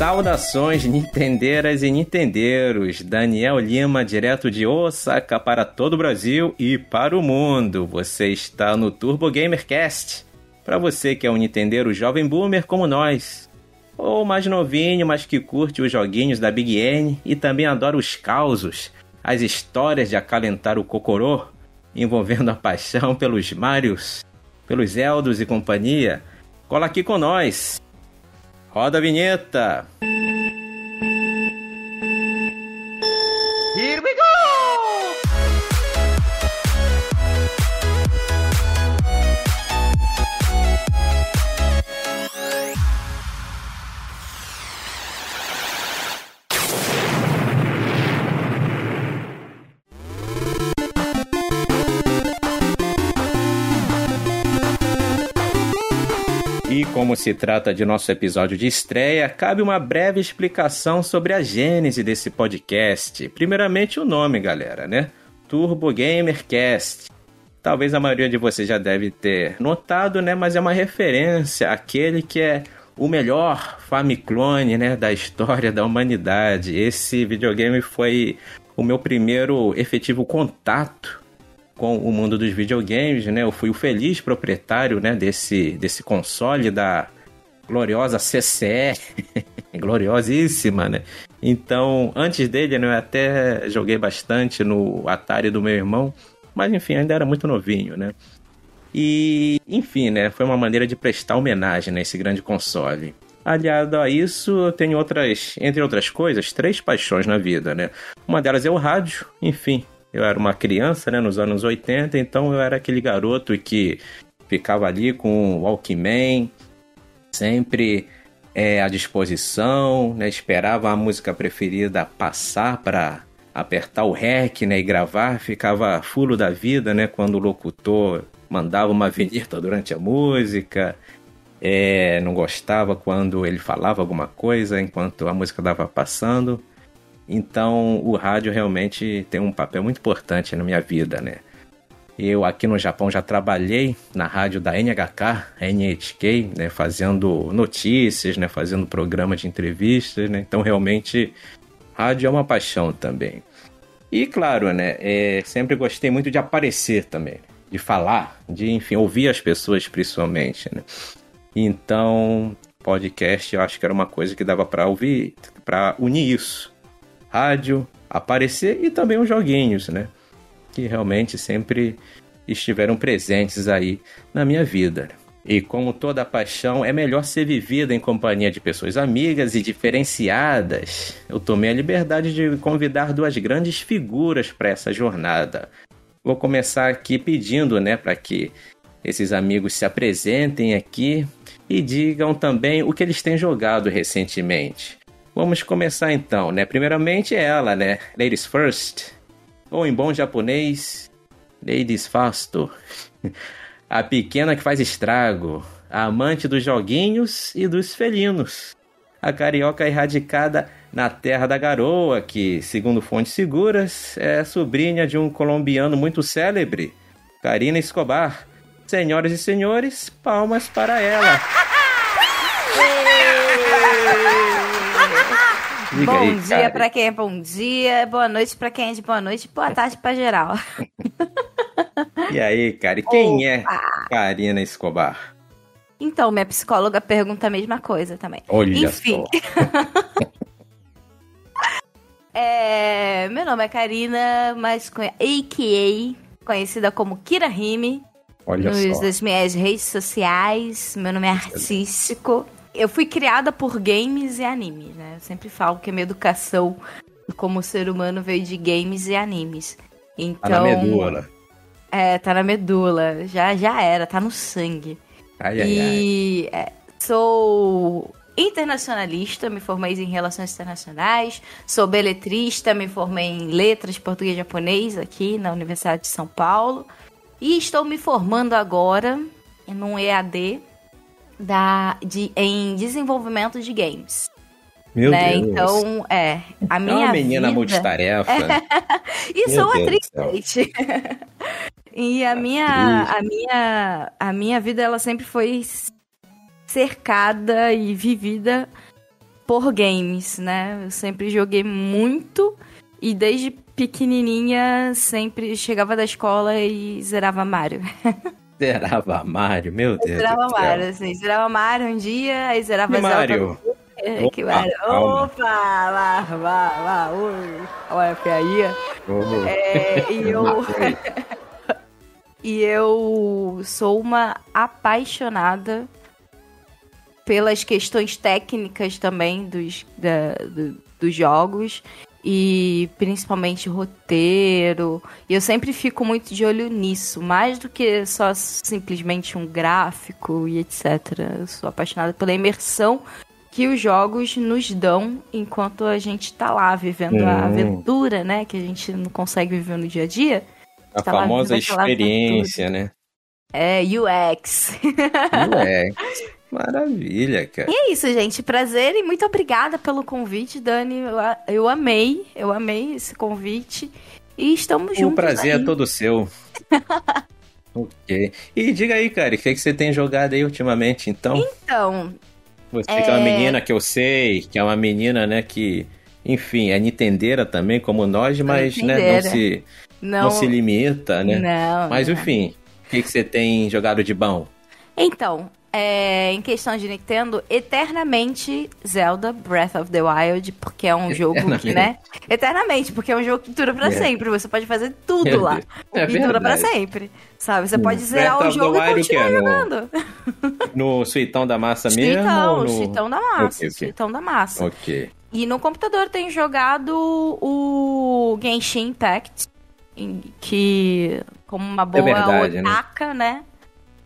Saudações Nintendeiras e Nintendeiros, Daniel Lima, direto de Osaka para todo o Brasil e para o mundo. Você está no Turbo Gamer Cast. Para você que é um Nintendeiro jovem boomer como nós, ou mais novinho, mas que curte os joguinhos da Big N e também adora os causos, as histórias de acalentar o cocorô, envolvendo a paixão pelos Marios, pelos Eldos e companhia, cola aqui com nós. Roda a vinheta! Se trata de nosso episódio de estreia, cabe uma breve explicação sobre a gênese desse podcast. Primeiramente o nome, galera, né? Turbo Gamer Cast. Talvez a maioria de vocês já deve ter notado, né? Mas é uma referência àquele que é o melhor Famiclone, né, da história da humanidade. Esse videogame foi o meu primeiro efetivo contato com o mundo dos videogames, né? Eu fui o feliz proprietário, né, desse, desse console da gloriosa CCE, gloriosíssima, né? Então, antes dele, né, eu até joguei bastante no Atari do meu irmão, mas enfim, ainda era muito novinho, né? E, enfim, né, foi uma maneira de prestar homenagem a esse grande console. Aliado a isso, eu tenho outras, entre outras coisas, três paixões na vida, né? Uma delas é o rádio, enfim, eu era uma criança, né, nos anos 80, então eu era aquele garoto que ficava ali com o Walkman, sempre é, à disposição, né, esperava a música preferida passar para apertar o REC né, e gravar, ficava fulo da vida né, quando o locutor mandava uma vinheta durante a música, é, não gostava quando ele falava alguma coisa enquanto a música estava passando. Então, o rádio realmente tem um papel muito importante na minha vida, né? Eu aqui no Japão já trabalhei na rádio da NHK, NHK, né, fazendo notícias, né, fazendo programa de entrevistas, né? Então, realmente, rádio é uma paixão também. E claro, né, é, sempre gostei muito de aparecer também, de falar, de, enfim, ouvir as pessoas principalmente, né? Então, podcast eu acho que era uma coisa que dava para ouvir, para unir isso rádio, aparecer e também os joguinhos, né? Que realmente sempre estiveram presentes aí na minha vida. E como toda paixão é melhor ser vivida em companhia de pessoas amigas e diferenciadas, eu tomei a liberdade de convidar duas grandes figuras para essa jornada. Vou começar aqui pedindo, né, para que esses amigos se apresentem aqui e digam também o que eles têm jogado recentemente. Vamos começar então, né? Primeiramente é ela, né? Ladies first. Ou em bom japonês, ladies fasto. A pequena que faz estrago, a amante dos joguinhos e dos felinos. A carioca erradicada na terra da garoa, que, segundo fontes seguras, é sobrinha de um colombiano muito célebre, Karina Escobar. Senhoras e senhores, palmas para ela. Diga bom aí, dia para quem é bom dia, boa noite para quem é de boa noite, boa tarde para geral. E aí, cara, e quem é Opa. é Karina Escobar? Então, minha psicóloga pergunta a mesma coisa também. Olha Enfim. é, meu nome é Karina, mas a.k.a. conhecida como Kira Rime. Olha nos, só. Nas minhas redes sociais, meu nome é artístico eu fui criada por games e animes, né? Eu sempre falo que a minha educação como ser humano veio de games e animes. Então, tá na então, medula. É, tá na medula. Já, já era, tá no sangue. Ai, ai, e ai. É, sou internacionalista, me formei em relações internacionais, sou beletrista, me formei em letras português e japonês aqui na Universidade de São Paulo. E estou me formando agora num EAD da, de, em desenvolvimento de games. Meu né? Deus. Então, é. A minha é uma menina vida... multitarefa. e Meu sou atriz, gente. e a minha, a, minha, a minha vida, ela sempre foi cercada e vivida por games, né? Eu sempre joguei muito e desde pequenininha sempre chegava da escola e zerava Mario. Zerava Mario, meu Deus. Zerava Mario, assim. Zerava Mario um dia, aí zerava que Mario. É, que Mario. Opa, lá, lá, lá, oi. Olha a aí. Oh. É, e eu. e eu sou uma apaixonada pelas questões técnicas também dos, da, do, dos jogos e principalmente roteiro. E eu sempre fico muito de olho nisso, mais do que só simplesmente um gráfico e etc. Eu sou apaixonada pela imersão que os jogos nos dão enquanto a gente tá lá vivendo hum. a aventura, né? Que a gente não consegue viver no dia a dia. A tá famosa experiência, né? É, UX. UX. Maravilha, cara. E é isso, gente. Prazer e muito obrigada pelo convite, Dani. Eu, eu amei, eu amei esse convite. E estamos juntos. O prazer aí. é todo seu. ok. E diga aí, cara, o que, é que você tem jogado aí ultimamente, então? Então. Você é... que é uma menina que eu sei, que é uma menina, né, que, enfim, é nintendeira também, como nós, mas, né, não se, não... não se limita, né? Não. Mas, não. enfim, o que, que você tem jogado de bom? Então, é, em questão de Nintendo, eternamente Zelda Breath of the Wild, porque é um jogo que, né? Eternamente, porque é um jogo que dura pra é. sempre. Você pode fazer tudo Meu lá. É e dura pra sempre. Sabe? Você pode zerar Breath o jogo e continuar é? jogando. No, no suitão da massa mesmo? Suitão, no... suitão da massa. Okay, okay. Suitão da massa. Ok. E no computador tem jogado o Genshin Impact, que como uma boa é verdade, otaka, né? né?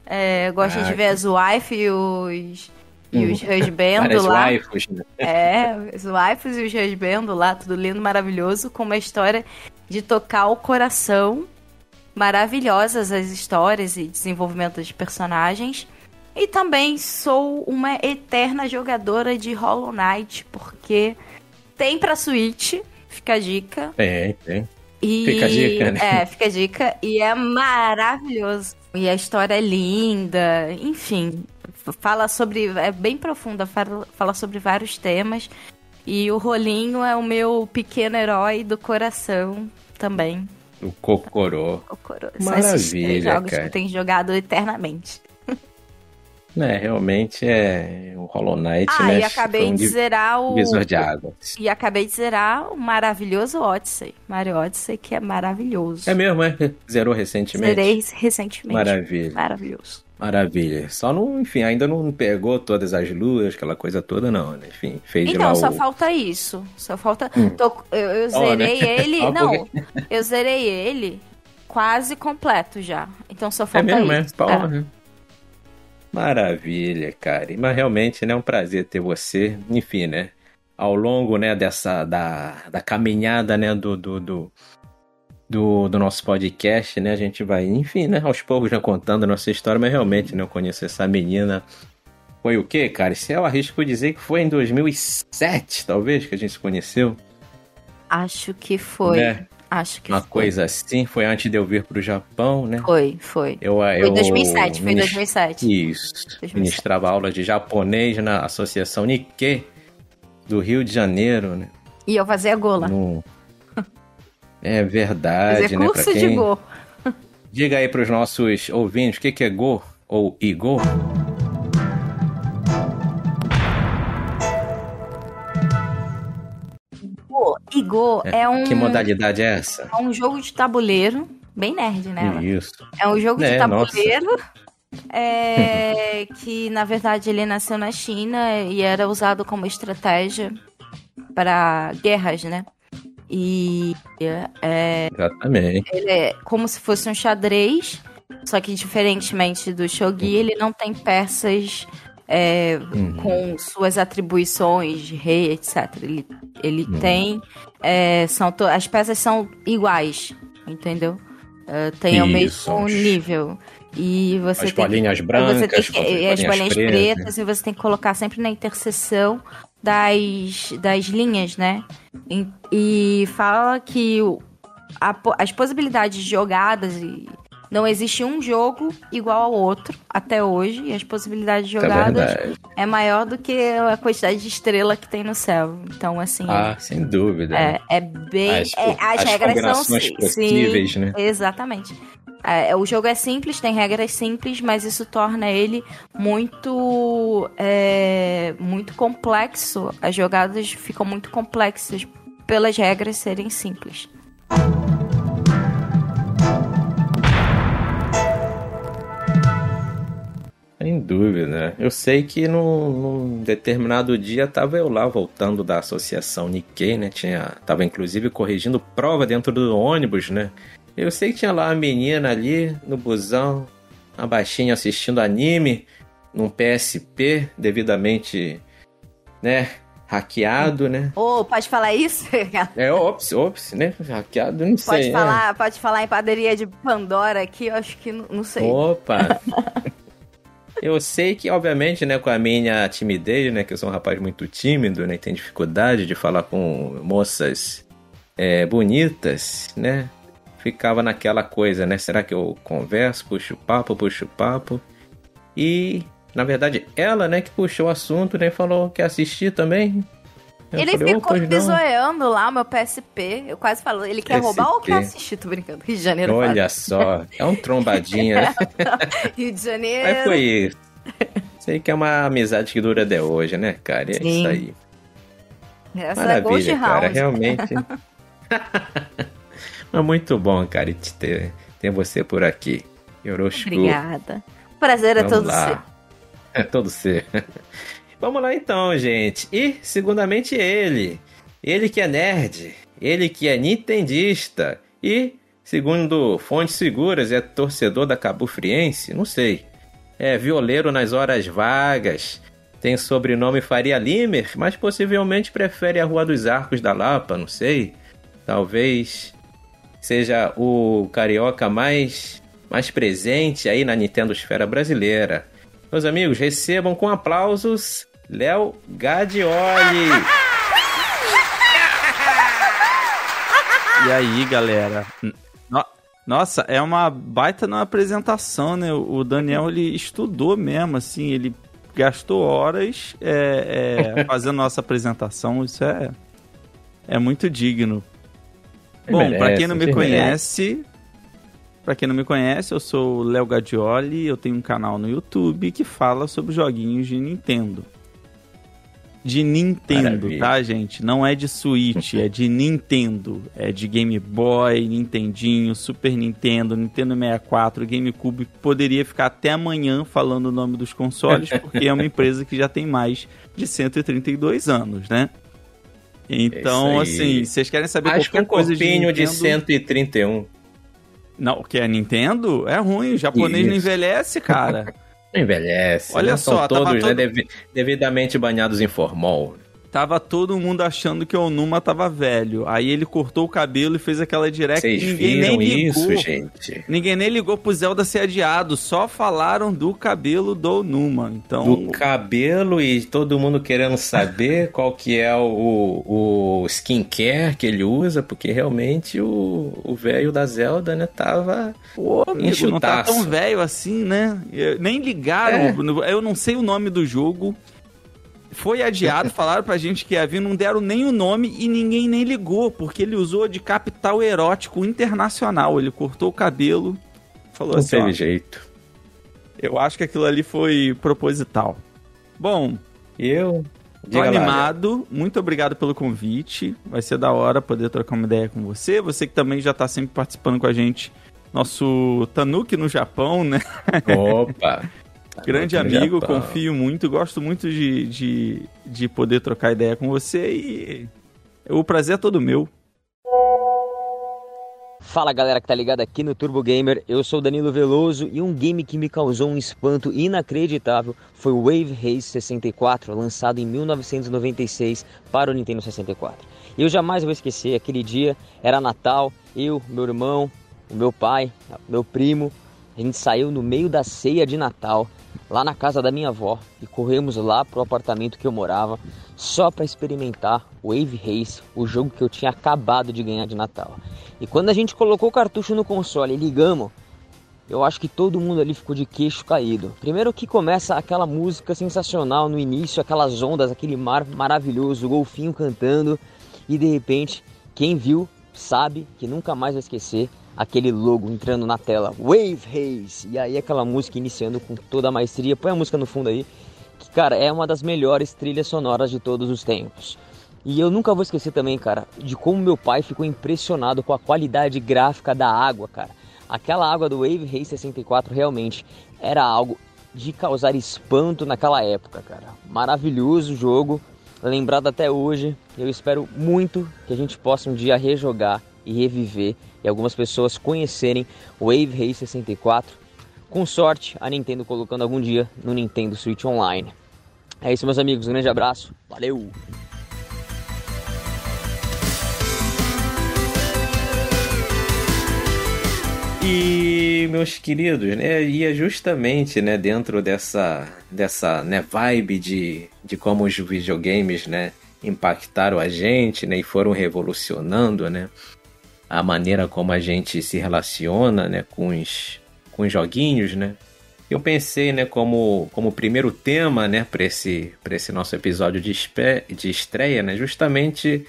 É, gosta ah, de ver as wife e os, e os husband lá. Waifus, né? É, os waifus e os husband lá, tudo lindo, maravilhoso, com uma história de tocar o coração. Maravilhosas as histórias e desenvolvimento de personagens. E também sou uma eterna jogadora de Hollow Knight, porque tem pra Switch, fica a dica. Tem, tem. E... Fica a dica, né? É, fica a dica. E é maravilhoso. E a história é linda, enfim. Fala sobre. É bem profunda, fala, fala sobre vários temas. E o Rolinho é o meu pequeno herói do coração também. O Cocorô. Cocorô. Maravilha, São esses três jogos cara. que eu tenho jogado eternamente. É, realmente é o Hollow Knight, ah, né? e acabei de zerar o... Visor de água. E acabei de zerar o maravilhoso Odyssey. Mario Odyssey, que é maravilhoso. É mesmo, é? Zerou recentemente? Zerei recentemente. Maravilha. Maravilhoso. Maravilha. Só não, enfim, ainda não pegou todas as luas, aquela coisa toda, não, né? Enfim, fez então, lá só o... falta isso. Só falta... Hum. Tô... Eu, eu zerei oh, né? ele... não, eu zerei ele quase completo já. Então só falta é mesmo, isso. É? Pau, é. Né? Maravilha, cara. Mas realmente, né, é um prazer ter você. Enfim, né? Ao longo, né, dessa da, da caminhada, né, do, do, do, do, do nosso podcast, né, a gente vai, enfim, né, aos poucos já contando a nossa história, mas realmente, né, eu conheço essa menina. Foi o quê, cara? Se eu arrisco dizer que foi em 2007, talvez, que a gente se conheceu. Acho que foi. Né? Acho que Uma foi. coisa assim, foi antes de eu vir pro Japão, né? Foi, foi. Eu, foi eu 2007, foi 2007. Isso. 2007. Ministrava aula de japonês na Associação Nikkei do Rio de Janeiro, né? E eu fazia gola. No... É verdade, fazia né? curso quem... de go. Diga aí pros nossos ouvintes o que, que é go ou igor. É, é, um. Que modalidade é essa? É um jogo de tabuleiro. Bem nerd, né? Isso. É um jogo é, de tabuleiro. É, que na verdade ele nasceu na China e era usado como estratégia para guerras, né? E é, Exatamente. Ele é como se fosse um xadrez, só que diferentemente do shogi, ele não tem peças é, uhum. com suas atribuições de rei, etc. Ele, ele uhum. tem. É, são as peças são iguais, entendeu? Uh, tem Isso. o mesmo nível. E você as tem bolinhas brancas, você tem que, as bolinhas pretas, pretas, e você tem que colocar sempre na interseção das, das linhas, né? E, e fala que a, as possibilidades de jogadas e Não existe um jogo igual ao outro até hoje, e as possibilidades de jogadas é, é maior do que a quantidade de estrela que tem no céu. Então, assim. Ah, sem dúvida. É, é bem. As, é, as, as regras são possíveis, sim, né? Exatamente. É, o jogo é simples, tem regras simples, mas isso torna ele muito, é, muito complexo. As jogadas ficam muito complexas pelas regras serem simples. Sem dúvida. Eu sei que num, num, determinado dia tava eu lá voltando da associação Nikkei, né? Tinha, tava inclusive corrigindo prova dentro do ônibus, né? Eu sei que tinha lá uma menina ali no busão, uma baixinha assistindo anime num PSP devidamente, né, hackeado, né? Ô, oh, pode falar isso? é, ops, ops, né? Hackeado, não sei. Pode falar, é. pode falar em padaria de Pandora aqui, eu acho que não, não sei. Opa! eu sei que, obviamente, né, com a minha timidez, né, que eu sou um rapaz muito tímido, né, tem dificuldade de falar com moças é, bonitas, né? ficava naquela coisa, né? Será que eu converso, puxo papo, puxo papo? E, na verdade, ela, né, que puxou o assunto, né, falou que assistir também. Eu ele falei, ficou pisoeando lá o meu PSP. Eu quase falo, ele quer PSP. roubar ou quer assistir? Tô brincando. Rio de Janeiro. Olha só, é um trombadinha, né? Rio de Janeiro. Mas foi isso. Sei que é uma amizade que dura até hoje, né, cara? E é Sim. isso aí. Essa é Maravilha, é cara. Realmente. É muito bom, cara, te ter, ter você por aqui. Yoroshiku. Obrigada. O prazer é Vamos é todo lá. seu. É todo seu. Vamos lá então, gente. E, segundamente, ele. Ele que é nerd. Ele que é nintendista. E, segundo fontes seguras, é torcedor da Cabo Friense. Não sei. É violeiro nas horas vagas. Tem sobrenome Faria Limer, mas possivelmente prefere a Rua dos Arcos da Lapa, não sei. Talvez seja o carioca mais, mais presente aí na Nintendo Esfera brasileira. Meus amigos, recebam com aplausos Léo Gadioli. E aí, galera? Nossa, é uma baita na apresentação, né? O Daniel ele estudou mesmo, assim, ele gastou horas é, é, fazendo nossa apresentação. Isso é, é muito digno. Bom, para quem não me conhece, para quem não me conhece, eu sou o Léo Gadioli, eu tenho um canal no YouTube que fala sobre joguinhos de Nintendo. De Nintendo, Maravilha. tá, gente? Não é de Switch, é de Nintendo. É de Game Boy, Nintendinho, Super Nintendo, Nintendo 64, GameCube. Poderia ficar até amanhã falando o nome dos consoles, porque é uma empresa que já tem mais de 132 anos, né? Então, é assim, vocês querem saber Acho qualquer que um coisa de Nintendo... de 131. Não, o que é Nintendo? É ruim, o japonês Isso. não envelhece, cara. Envelhece. Olha né? só, São todos né, todo... né, devidamente banhados em formol tava todo mundo achando que o Numa tava velho. Aí ele cortou o cabelo e fez aquela direct. Vocês ninguém nem ligou. isso, gente? Ninguém nem ligou pro Zelda ser adiado. Só falaram do cabelo do Numa. Então... Do cabelo e todo mundo querendo saber qual que é o, o skincare que ele usa, porque realmente o velho da Zelda, né, tava Pô, amigo, não tá tão velho assim, né? Nem ligaram. É. Eu não sei o nome do jogo. Foi adiado, falaram pra gente que ia vir, não deram nem o nome e ninguém nem ligou, porque ele usou de capital erótico internacional. Ele cortou o cabelo, falou não assim: teve jeito. Eu acho que aquilo ali foi proposital. Bom, eu tô animado. Lá, muito obrigado pelo convite. Vai ser da hora poder trocar uma ideia com você. Você que também já tá sempre participando com a gente. Nosso Tanuki no Japão, né? Opa! Grande amigo, Japão. confio muito, gosto muito de, de, de poder trocar ideia com você e o prazer é todo meu. Fala galera que tá ligado aqui no Turbo Gamer, eu sou Danilo Veloso e um game que me causou um espanto inacreditável foi o Wave Race 64, lançado em 1996 para o Nintendo 64. E eu jamais vou esquecer, aquele dia era Natal, eu, meu irmão, o meu pai, meu primo, a gente saiu no meio da ceia de Natal lá na casa da minha avó e corremos lá pro apartamento que eu morava só para experimentar Wave Race, o jogo que eu tinha acabado de ganhar de Natal. E quando a gente colocou o cartucho no console e ligamos, eu acho que todo mundo ali ficou de queixo caído. Primeiro que começa aquela música sensacional no início, aquelas ondas, aquele mar maravilhoso, o golfinho cantando, e de repente, quem viu sabe que nunca mais vai esquecer aquele logo entrando na tela, Wave Haze, e aí aquela música iniciando com toda a maestria. Põe a música no fundo aí, que cara, é uma das melhores trilhas sonoras de todos os tempos. E eu nunca vou esquecer também, cara, de como meu pai ficou impressionado com a qualidade gráfica da água, cara. Aquela água do Wave Race 64 realmente era algo de causar espanto naquela época, cara. Maravilhoso jogo, lembrado até hoje. Eu espero muito que a gente possa um dia rejogar e reviver e algumas pessoas conhecerem o Wave Race 64. Com sorte, a Nintendo colocando algum dia no Nintendo Switch Online. É isso, meus amigos. Um grande abraço. Valeu! E meus queridos, né, e é justamente, né, dentro dessa dessa, né, vibe de, de como os videogames, né, impactaram a gente, né, e foram revolucionando, né, a maneira como a gente se relaciona, né, com os com os joguinhos, né? Eu pensei, né, como como primeiro tema, né, para esse esse nosso episódio de, de estreia, né, justamente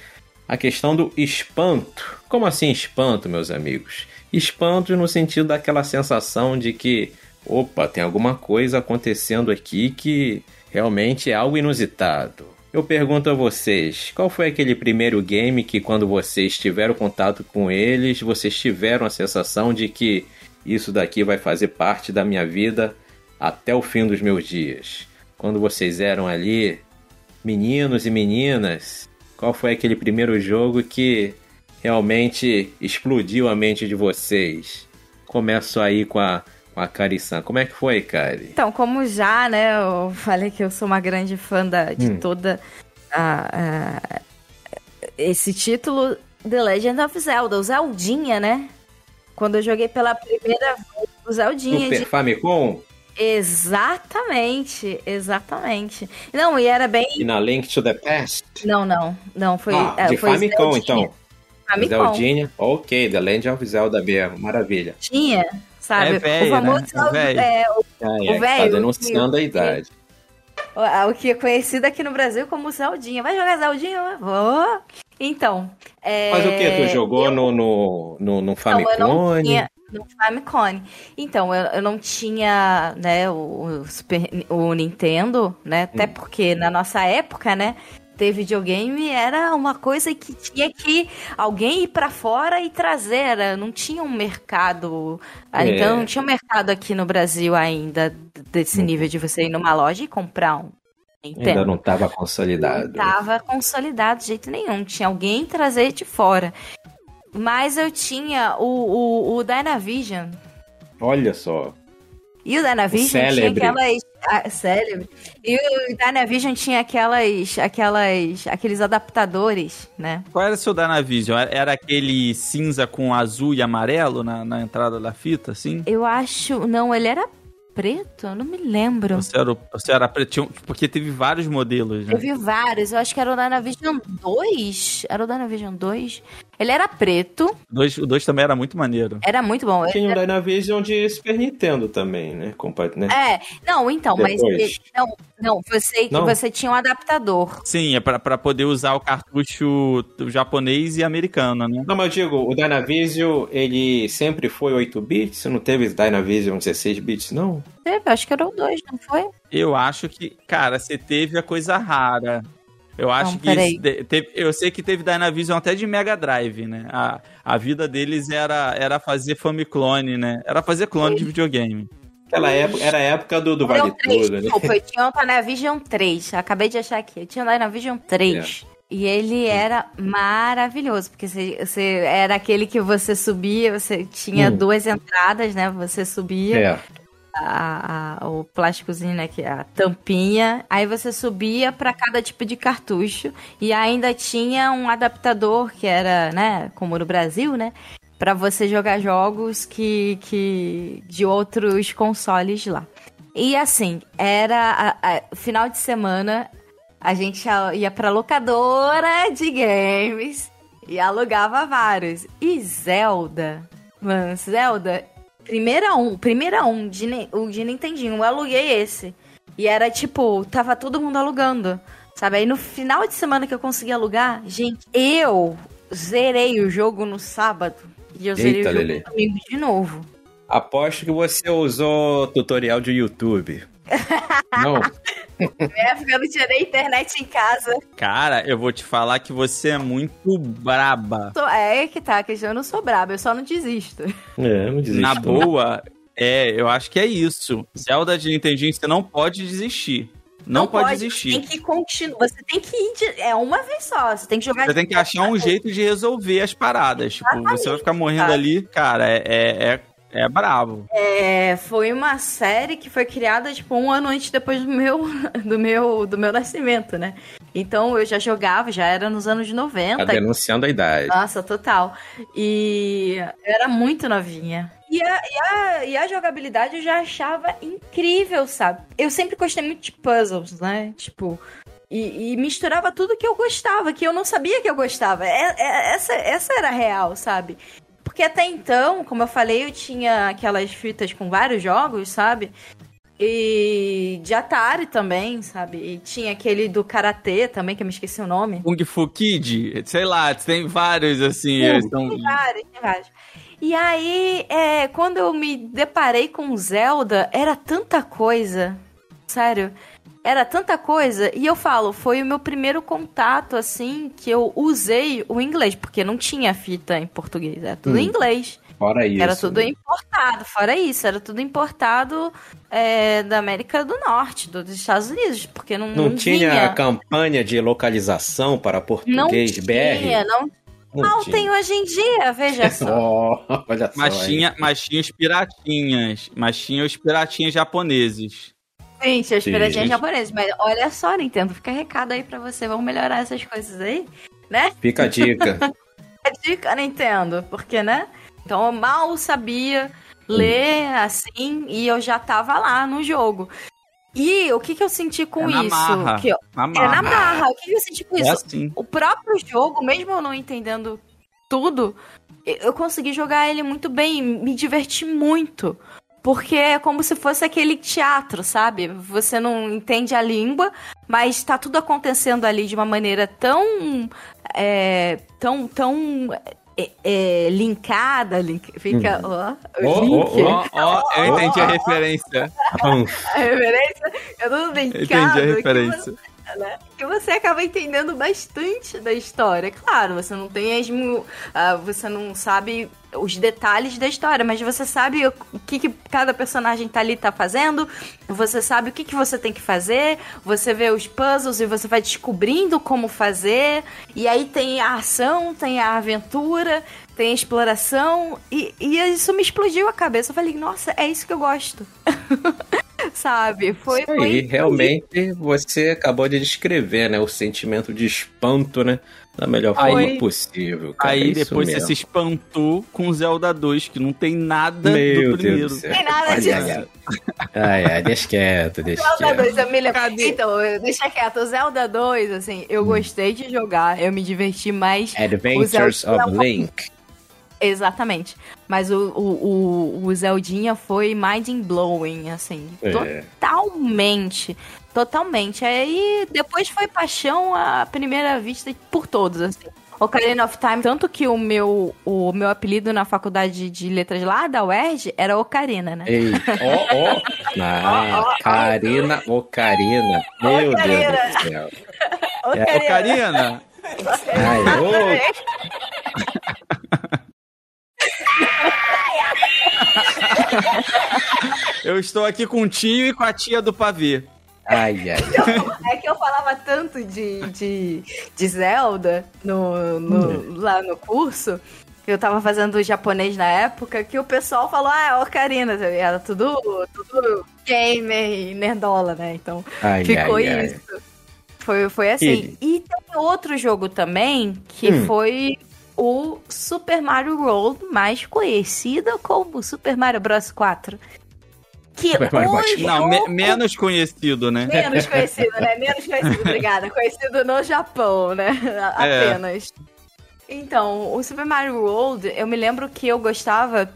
a questão do espanto. Como assim espanto, meus amigos? espantos no sentido daquela sensação de que, opa, tem alguma coisa acontecendo aqui que realmente é algo inusitado. Eu pergunto a vocês, qual foi aquele primeiro game que quando vocês tiveram contato com eles, vocês tiveram a sensação de que isso daqui vai fazer parte da minha vida até o fim dos meus dias? Quando vocês eram ali meninos e meninas, qual foi aquele primeiro jogo que realmente explodiu a mente de vocês? Começo aí com a, com a Cari-san. Como é que foi, Cari? Então, como já, né, eu falei que eu sou uma grande fã da, de hum. toda a, a, esse título, The Legend of Zelda, o Zeldinha, né? Quando eu joguei pela primeira vez, o Zeldinha. Super de... Famicom? Exatamente, exatamente. Não, e era bem. E na Link to the Past? Não, não, não, foi. Ah, é, de foi Famicom, Zeldinha. então. Famicom. Zeldinha, ok, The Legend of Zelda mesmo, maravilha. Tinha, sabe? É véio, o famoso né? é, é, o, ah, é, o velho. Tá denunciando a idade. O, o, que é conhecido aqui no Brasil como Zeldinha. Vai jogar Zeldinha? Vou. Então. É... Mas o que? Tu jogou eu... no, no, no, no Famicom? Tinha... No Famicom. Então, eu, eu não tinha, né, o, o, Super, o Nintendo, né? Até hum. porque na nossa época, né? Ter videogame era uma coisa que tinha que alguém ir para fora e trazer. Era, não tinha um mercado. Ah, é. Então não tinha um mercado aqui no Brasil ainda desse uhum. nível de você ir numa loja e comprar um. Ainda não estava consolidado. Não estava consolidado de jeito nenhum. Tinha alguém trazer de fora. Mas eu tinha o, o, o Dynavision. Olha só. E o Dynavision tinha aquelas. Ah, célebre. E o Dynavision tinha aquelas, aquelas. aqueles adaptadores, né? Qual era o seu Dynavision? Era aquele cinza com azul e amarelo na, na entrada da fita, assim? Eu acho. Não, ele era preto? Eu não me lembro. Você era, você era preto, porque teve vários modelos, né? Teve vários, eu acho que era o Dynavision 2. Era o Dynavision 2. Ele era preto. O 2, o 2 também era muito maneiro. Era muito bom. Tinha o um Dynavision de Super Nintendo também, né? Compa né? É, não, então, Depois. mas. Não, não, você, não? você tinha um adaptador. Sim, é pra, pra poder usar o cartucho japonês e americano, né? Não, mas eu digo, o Dynavision, ele sempre foi 8 bits? Não teve Dynavision 16 bits, não? Teve, acho que era o 2, não foi? Eu acho que, cara, você teve a coisa rara. Eu acho não, que teve, eu sei que teve Dynavision até de Mega Drive, né? A, a vida deles era, era fazer famiclone, né? Era fazer clone Sim. de videogame. Aquela época, era a época do, do Vale Tudo, né? Desculpa, eu tinha o Dynavision 3. Acabei de achar aqui. Eu tinha o Dynavision 3. É. E ele era maravilhoso, porque você, você, era aquele que você subia, você tinha hum. duas entradas, né? Você subia. É a, a, o plásticozinho, né, que é a tampinha. Aí você subia para cada tipo de cartucho e ainda tinha um adaptador que era, né, como no Brasil, né, para você jogar jogos que, que de outros consoles lá. E assim, era a, a, final de semana a gente ia pra locadora de games e alugava vários. E Zelda, mano, Zelda Primeira um, primeira um, de, o de Nintendinho. Eu aluguei esse. E era tipo, tava todo mundo alugando. Sabe? Aí no final de semana que eu consegui alugar, gente, eu zerei o jogo no sábado. E eu zerei Eita, o jogo Lelê. no domingo de novo. Aposto que você usou tutorial de YouTube. Não? Na época eu não tinha nem internet em casa. Cara, eu vou te falar que você é muito braba. É que tá, questão eu não sou braba, eu só não desisto. É, não desisto. Na boa, é, eu acho que é isso. Zelda de Nintendinho, você não pode desistir. Não, pode, desistir. Tem que continuar. Você tem que ir. de- É uma vez só. Você tem que jogar. Você tem que achar um jeito de resolver as paradas. Tipo, você vai ficar morrendo ali, cara, é, é, é, brabo. É, foi uma série que foi criada tipo um ano antes depois do meu do meu do meu nascimento, né? Então eu já jogava, já era nos anos 90. Tá denunciando a idade. Nossa, total. E eu era muito novinha. E a, e, a, e a jogabilidade eu já achava incrível, sabe? Eu sempre gostei muito de puzzles, né? Tipo. E, e misturava tudo que eu gostava, que eu não sabia que eu gostava. É- é- essa, essa era real, sabe? Porque até então, como eu falei, eu tinha aquelas fitas com vários jogos, sabe? E de Atari também, sabe? E tinha aquele do Karatê também, que eu me esqueci o nome. Kung Fu Kid, sei lá, tem vários assim. Tem vários, tem vários. E aí, é, quando eu me deparei com Zelda, era tanta coisa. Sério. Era tanta coisa. E eu falo, foi o meu primeiro contato, assim, que eu usei o inglês. Porque não tinha fita em português. Era tudo Hum. em inglês. Fora isso. Era tudo né? importado. Fora isso, era tudo importado é, da América do Norte, dos Estados Unidos. Porque não, Não não tinha vinha. campanha de localização para Não português tinha, BR? não. Não Não tem hoje em dia, veja só. Oh, olha só. Mas tinha, mas tinha os piratinhas. Mas tinha os piratinhas japoneses. Gente, as Sim. piradinhas japonesas. Mas olha só, Nintendo, fica recado aí pra você. Vamos melhorar essas coisas aí, né? Fica a dica. É dica, Nintendo. Porque, né? Então eu mal sabia ler assim e eu já tava lá no jogo. E o que que eu senti com É na isso? marra. Que eu- Na é na marra. O que que eu senti com É isso? assim. O próprio jogo, mesmo eu não entendendo tudo, eu consegui jogar ele muito bem, me diverti muito. Porque é como se fosse aquele teatro, sabe? Você não entende a língua, mas tá tudo acontecendo ali de uma maneira tão. é, tão. tão. é, é, linkada, link- fica. Ó, o Ó, ó, link. Ó, ó, eu entendi a referência. A referência, é tudo linkado. Eu entendi a que referência. né? Você acaba entendendo bastante da história. Claro, você não tem as. ah, você não sabe os detalhes da história, mas você sabe o que, que cada personagem tá ali tá fazendo, você sabe o que, que você tem que fazer, você vê os puzzles e você vai descobrindo como fazer, e aí tem a ação, tem a aventura, tem a exploração, e, e isso me explodiu a cabeça. Eu falei, nossa, é isso que eu gosto. Sabe? Foi, Isso aí, foi realmente você acabou de descrever, né? O sentimento de espanto, né? Da melhor Aí- forma possível. cara, é Aí isso depois você mesmo. se espantou com Zelda 2, que não tem nada Meu do primeiro. Deus do céu. Tem nada Ai, disso. ai, ai. Deixa quieto, deixa Zelda quieto. 2, eu me lembro. Cadê? Então, deixa quieto. O Zelda 2, assim, eu gostei de jogar, eu me diverti mais. Adventures of Link. Exatamente. Mas o, o, o, o Zeldinha foi mind blowing, assim. É. Totalmente. Totalmente. Aí depois foi paixão à primeira vista por todos, assim. Ocarina of Time, tanto que o meu, o meu apelido na faculdade de letras lá da UERJ era Ocarina, né? Ei, ó, ó. Ah, Karina, ô Karina. Meu Ocarina. Deus do céu. Ô, Karina, Ai, ô. eu estou aqui com o tio e com a tia do pavê. Ai, ai, ai. É que eu falava tanto de, de, de Zelda no, no- lá no curso, que eu tava fazendo japonês na época, que o pessoal falou, ah, é Ocarina, era tudo, tudo gamer e nerdola, né? Então Ai, ficou ai, ai. isso. Foi, foi assim. E tem outro jogo também, que Hum. foi o Super Mario World, mais conhecido como Super Mario Bros 4. Que Super Mario Bros. Não, é me- menos conhecido, né? Menos conhecido, né? Menos conhecido, obrigada. Conhecido no Japão, né? É. Apenas. Então, o Super Mario World, eu me lembro que eu gostava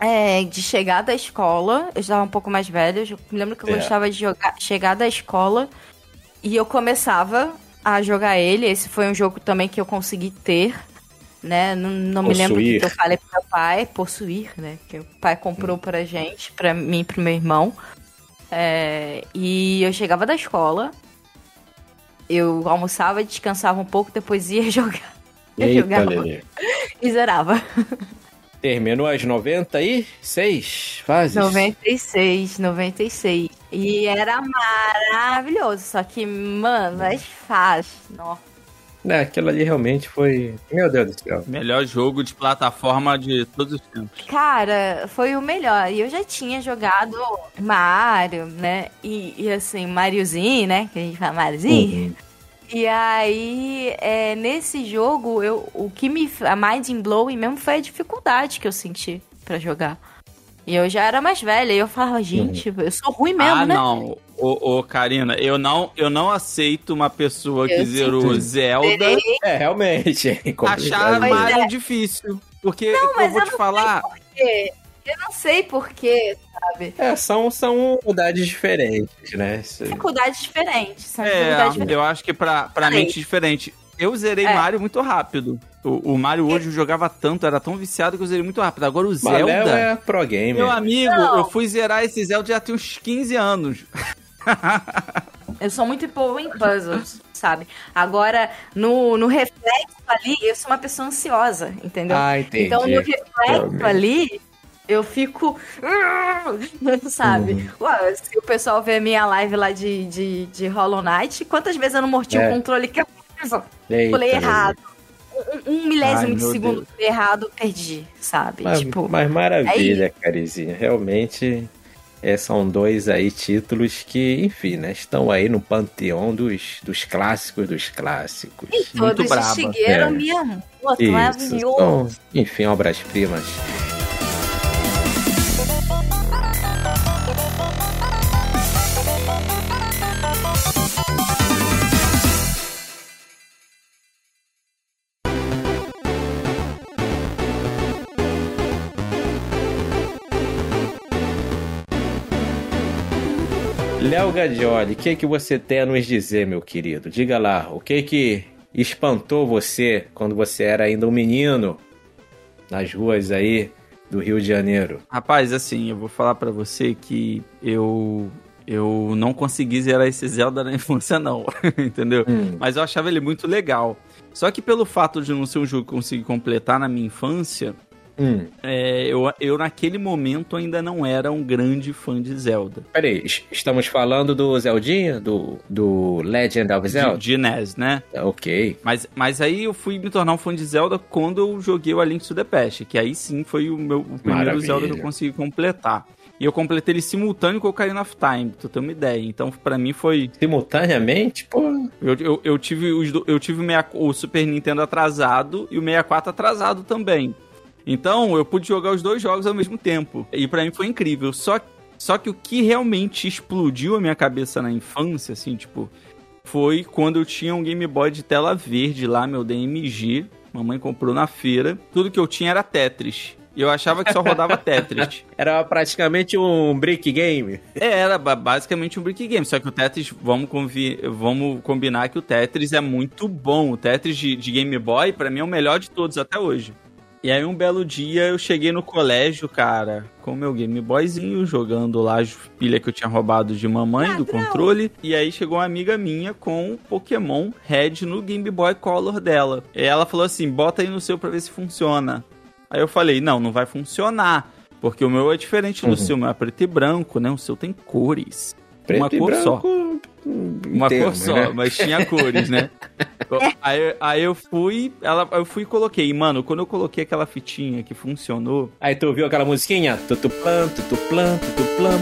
é, de chegar da escola. Eu estava um pouco mais velha. Eu me lembro que eu É. gostava de jogar, chegar da escola e eu começava a jogar ele. Esse foi um jogo também que eu consegui ter. Né? Não, não me lembro o que eu falei pro meu pai, possuir, né? Que o pai comprou pra gente, pra mim e pro meu irmão. É, e eu chegava da escola, eu almoçava, descansava um pouco, depois ia jogar. Eu Eita, jogava Lelê. e zerava. Terminou as 96 fases? 96, 96. E era maravilhoso. Só que, mano, as fases. Nossa. É, aquilo ali realmente foi. Meu Deus do céu. Melhor jogo de plataforma de todos os tempos. Cara, foi o melhor. E eu já tinha jogado Mario, né? E, e assim, Mariozinho, né? Que a gente fala Mariozinho. Uhum. E aí, é, nesse jogo, eu, o que me. A mind blowing mesmo foi a dificuldade que eu senti pra jogar. E eu já era mais velha, e eu falava, gente, eu sou ruim mesmo, ah, né? não. Ô, ô, Karina, eu não, eu não aceito uma pessoa que Eu zerou sinto. Zelda. É, realmente. é achar Pois Mario é. difícil. Porque Não, mas eu vou eu te não falar. Porque Eu não sei porquê, sabe? É, são, são unidades diferentes, né? Dificuldades diferentes. São É, dificuldades diferentes. eu acho que pra, pra Falei. mente diferente. Eu zerei É. Mario muito rápido. O, o Mario hoje eu jogava tanto, era tão viciado que eu zerei muito rápido. Agora o Mas Zelda. Léo é pro gamer. Meu amigo, Não. eu fui zerar esse Zelda já tem uns 15 anos. Eu sou muito boa em puzzles, sabe? Agora, no, no reflexo ali, eu sou uma pessoa ansiosa, entendeu? Ah, entendi. então, no reflexo ali, eu fico. Sabe? Uhum. Ué, se o pessoal ver minha live lá de, de, de Hollow Knight, quantas vezes eu não morti É. o controle que eu Eita, meu errado? Um, um milésimo Ai, de segundo Deus. errado, perdi, sabe? Mas, tipo, mas maravilha, Carizinha. Realmente, é, são dois aí títulos que, enfim, né? Estão aí no panteão dos, dos clássicos dos clássicos. e todos de braba. Shigeru É. Miyamoto, Isso, são, enfim, obras-primas. Léo Gadioli, o que, que você tem a nos dizer, meu querido? Diga lá, o que que espantou você quando você era ainda um menino nas ruas aí do Rio de Janeiro? Rapaz, assim, eu vou falar pra você que eu eu não consegui zerar esse Zelda na infância, não. Entendeu? Hum. Mas eu achava ele muito legal. Só que pelo fato de não ser um jogo que eu consegui completar na minha infância, Hum, é, eu, eu naquele momento ainda não era um grande fã de Zelda. peraí, es- estamos falando do Zeldinha? Do, do Legend of De, Zelda? de NES, né? Ok. Mas, mas aí eu fui me tornar um fã de Zelda quando eu joguei o A Link to the Past, que aí sim foi o meu o primeiro Maravilha. Zelda que eu consegui completar. E eu completei ele simultâneo com o Ocarina of Time, pra tu ter uma ideia. Então, pra mim foi. Simultaneamente, pô. Eu, eu, eu tive, os, eu tive o, meia- o Super Nintendo atrasado e o 64 atrasado também. Então, eu pude jogar os dois jogos ao mesmo tempo. E pra mim foi incrível. Só, só que o que realmente explodiu a minha cabeça na infância, assim, tipo, foi quando eu tinha um Game Boy de tela verde lá, meu DMG. Mamãe comprou na feira. Tudo que eu tinha era Tetris. E eu achava que só rodava Tetris. Era praticamente um brick game. É, era ba- basicamente um brick game, só que o Tetris, vamos, vamos combinar que o Tetris é muito bom. O Tetris de, de Game Boy, pra mim, é o melhor de todos até hoje. E aí, um belo dia, eu cheguei no colégio, cara, com o meu Game Boyzinho, jogando lá as pilhas que eu tinha roubado de mamãe, do controle. E aí, chegou uma amiga minha com Pokémon Red no Game Boy Color dela. E ela falou assim, bota aí no seu pra ver se funciona. Aí eu falei, não, não vai funcionar. Porque o meu é diferente do Uhum. seu, o meu é preto e branco, né? O seu tem cores. Preto uma e cor só. branco, em Uma cor só, né? mas tinha cores, né? aí, aí eu fui, ela, eu fui e coloquei. Mano, quando eu coloquei aquela fitinha que funcionou, Aí tu ouviu aquela musiquinha? Tutuplan, tutuplan, tutuplan.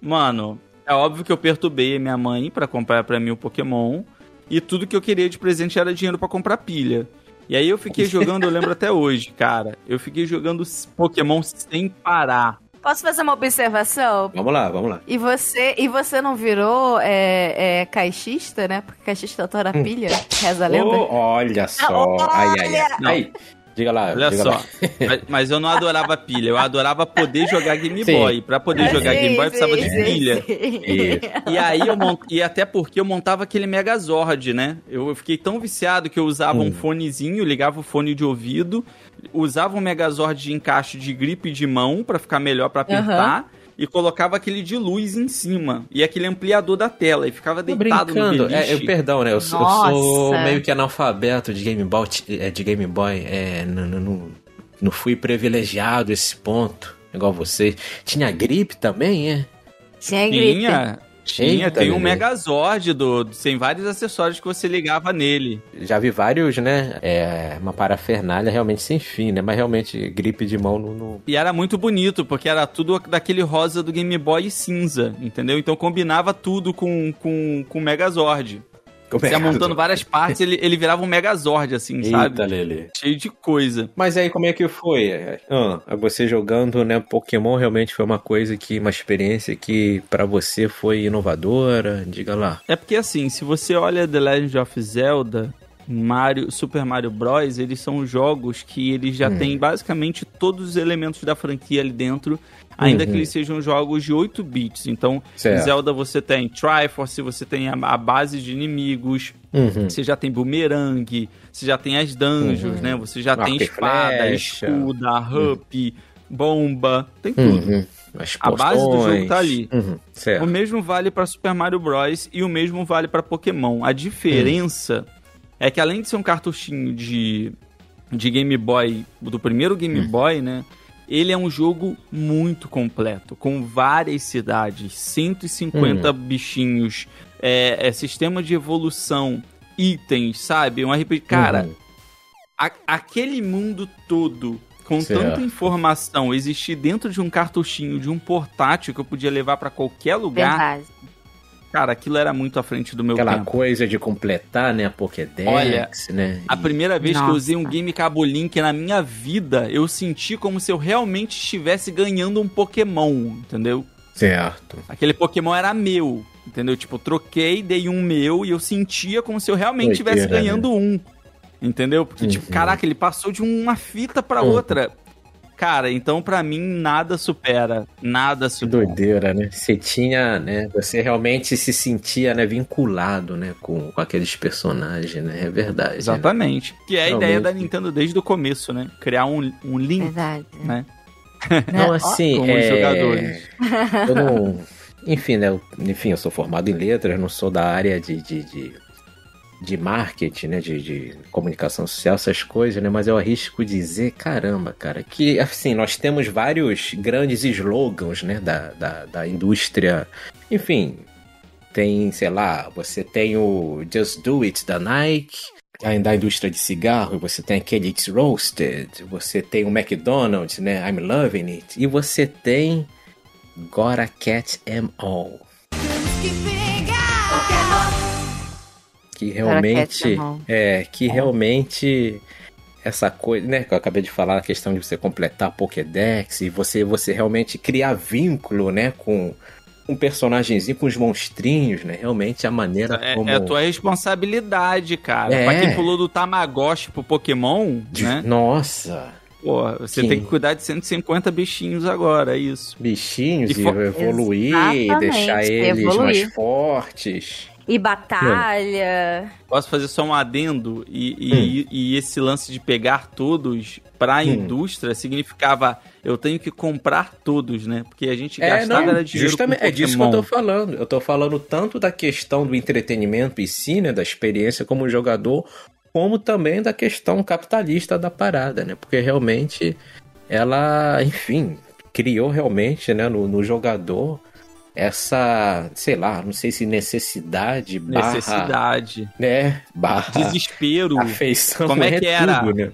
mano, é óbvio que eu perturbei a minha mãe pra comprar pra mim o Pokémon. E tudo que eu queria de presente era dinheiro pra comprar pilha. E aí eu fiquei jogando, eu lembro até hoje, cara. Eu fiquei jogando Pokémon sem parar. Posso fazer uma observação? Vamos lá, vamos lá. E você, e você não virou é, é, caixista, né? Porque caixista tora Hum. pilha, reza a lenda. Oh, olha só. Ai, ai, ai. Não. Diga lá. Olha diga só, lá. mas, mas eu não adorava pilha, eu adorava poder jogar Game Sim. Boy. Pra poder jogar Sim, Game Boy eu precisava de sim, sim, pilha. sim. E aí eu mont... e até porque eu montava aquele Megazord, né? Eu fiquei tão viciado que eu usava Hum. um fonezinho, ligava o fone de ouvido, usava um Megazord de encaixe de gripe de mão pra ficar melhor pra apertar. E colocava aquele de luz em cima. E aquele ampliador da tela. E ficava deitado no. É, eu, perdão, né? Eu, sou- eu sou meio que analfabeto de Game Boy. é, De Game Boy. É, não, não, não, não fui privilegiado esse ponto. Igual você. Tinha gripe também, é? Tinha gripe. Tinha, tinha. Eita, Tem um. Megazord do, tem vários acessórios que você ligava nele. Já vi vários, né? É, uma parafernália realmente sem fim, né? Mas realmente, gripe de mão não. não... E era muito bonito, porque era tudo daquele rosa do Game Boy cinza, entendeu? Então combinava tudo com, com, com o Megazord. Como Você ia montando várias partes, ele, ele virava um Megazord, assim, sabe? Eita, Lele. Cheio de coisa. Mas aí, como é que foi? Ah, você jogando, né? Pokémon realmente foi uma coisa que, uma experiência que pra você foi inovadora. Diga lá. É porque assim, se você olha The Legend of Zelda, Mario, Super Mario Bros, eles são jogos que eles já Hum. têm basicamente todos os elementos da franquia ali dentro, ainda Uhum. que eles sejam jogos de 8 bits. Então, Certo. Zelda você tem Triforce, você tem a, a base de inimigos, Uhum. você já tem boomerang, você já tem as dungeons, Uhum. né? Você já tem espada, flecha. escuda, hup, bomba, tem tudo. Uhum. As A base do jogo tá ali. Uhum. O mesmo vale para Super Mario Bros. e o mesmo vale para Pokémon. A diferença é que além de ser um cartuchinho de, de Game Boy, do primeiro Game Boy, né? Ele é um jogo muito completo, com várias cidades, 150 bichinhos, é, é sistema de evolução, itens, sabe? Um RPG. Cara, Uhum. a- aquele mundo todo, com Certo. tanta informação, existir dentro de um cartuchinho, de um portátil que eu podia levar pra qualquer lugar, Verdade. Cara, aquilo era muito à frente do meu Aquela tempo. coisa de completar, né? A Pokédex, Olha, né? A primeira vez que eu Nossa. usei um Game Cabo Link na minha vida, eu senti como se eu realmente estivesse ganhando um Pokémon, entendeu? Certo. Aquele Pokémon era meu, entendeu? Tipo, eu troquei, dei um meu e eu sentia como se eu realmente estivesse né? ganhando um. Entendeu? Porque, tipo, Uhum. caraca, ele passou de uma fita pra Uhum. outra. Cara, então pra mim nada supera. Nada Que supera. doideira, né? Você tinha, né? Você realmente se sentia, né? Vinculado, né? Com, com aqueles personagens, né? É verdade. Exatamente. Que é a Realmente. ideia da Nintendo desde o começo, né? Criar um, um link, Verdade. né? Não, assim, Com os é... jogadores. Eu não... Enfim, né? eu- Enfim, eu sou formado em letras, não sou da área de... de, de... de marketing, né, de, de comunicação social, essas coisas, né, mas eu arrisco dizer, caramba, cara, que, assim, nós temos vários grandes slogans, né, da, da, da indústria, enfim, tem, sei lá, você tem o Just Do It da Nike, ainda da indústria de cigarro, você tem aquele It's Roasted, você tem o McDonald's, né, I'm Loving It, e você tem Gotta Catch 'Em All. Que realmente Catch 'em all. é que realmente essa coisa, né, que eu acabei de falar, a questão de você completar a Pokédex e você você realmente criar vínculo, né, com um personagemzinho, com os monstrinhos, né? Realmente a maneira É, como é a tua responsabilidade, cara. É. Pra quem pulou do Tamagotchi pro Pokémon, De- né? Nossa, Pô, você Sim. tem que cuidar de 150 bichinhos agora, é isso. bichinhos E e, fo- evoluir, Exatamente, deixar eles evoluir. mais fortes. E batalha. Posso fazer só um adendo? E, e, e esse lance de pegar todos pra Hum. indústria significava eu tenho que comprar todos, né? Porque a gente É, gastava não, era dinheiro justamente, com é disso que eu tô falando. Eu tô falando tanto da questão do entretenimento em si, né, da experiência como jogador, como também da questão capitalista da parada, né? Porque realmente ela, enfim, criou realmente, né, no, no jogador essa, sei lá, não sei se necessidade, barra, Necessidade, né, barra desespero, afeição, Como é que era? tudo, né?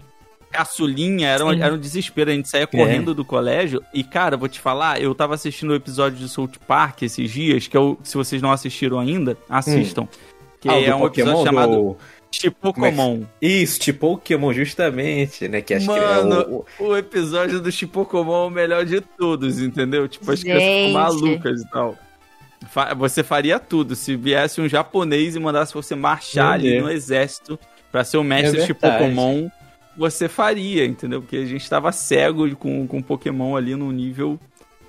caçulinha, era um, era um desespero. A gente saía correndo do colégio. E, cara, vou te falar, eu tava assistindo o episódio de South Park esses dias, que é o, se vocês não assistiram ainda, assistam. Que Ah, é um Pokémon episódio chamado. do Tipo Pokémon. Isso, tipo Pokémon, justamente, né? Que acho Mano, que é o, o... episódio do Tipo Pokémon é o melhor de todos, entendeu? Tipo, as crianças ficam malucas e tal. Você faria tudo. Se viesse um japonês e mandasse você marchar ali no exército para ser o mestre é de Pokémon, você faria, entendeu? Porque a gente tava cego com, com Pokémon ali num nível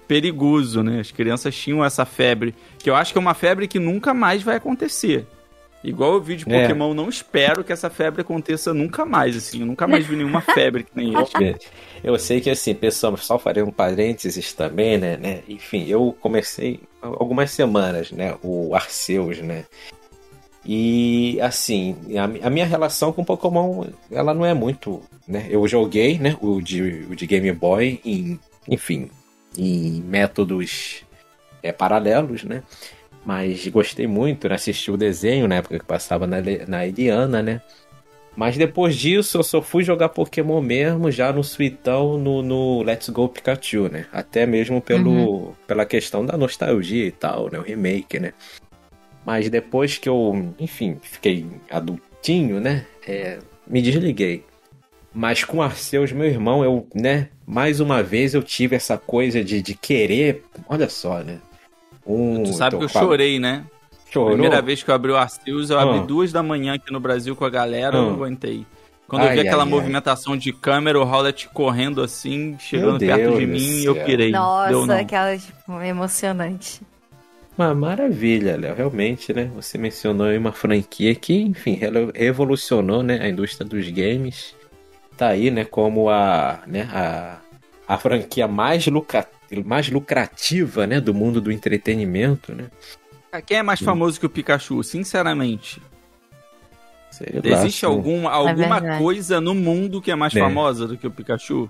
perigoso, né? As crianças tinham essa febre, que eu acho que é uma febre que nunca mais vai acontecer. Igual eu vi de é. Pokémon, é. não espero que essa febre aconteça nunca mais, assim. Eu nunca mais vi nenhuma febre que nem isso. Eu sei que, assim, pessoal, só farei um parênteses também, né, né? Enfim, eu comecei algumas semanas, né? O Arceus, né? E, assim, a, a minha relação com Pokémon, ela não é muito, né? Eu joguei, né? O de, o de Game Boy em, enfim, em métodos é, paralelos, né? Mas gostei muito, né? Assisti o desenho na época que passava na, na Eliana, né? Mas depois disso eu só fui jogar Pokémon mesmo já no Suitão, no, no Let's Go Pikachu, né? Até mesmo pelo, uhum. pela questão da nostalgia e tal, né? O remake, né? Mas depois que eu, enfim, fiquei adultinho, né? É, me desliguei. Mas com Arceus, meu irmão, eu, né? Mais uma vez eu tive essa coisa de, de querer. Olha só, né? Um, tu sabe então, que eu chorei, né? Chorou? Primeira vez que eu abri o Arceus, eu abri ah. duas da manhã aqui no Brasil com a galera, ah. eu não aguentei. Quando ai, eu vi aquela ai, movimentação ai. de câmera, o Howlett correndo assim, chegando perto de mim, eu pirei. Nossa, aquela, tipo, emocionante. Uma maravilha, Léo, realmente, né? Você mencionou uma franquia que, enfim, revolucionou né, a indústria dos games. Tá aí, né, como a, né, a, a franquia mais lucrativa mais lucrativa, né, do mundo do entretenimento, né? Quem é mais famoso que o Pikachu, sinceramente? Sei Existe lá, algum, alguma é coisa no mundo que é mais é. famosa do que o Pikachu?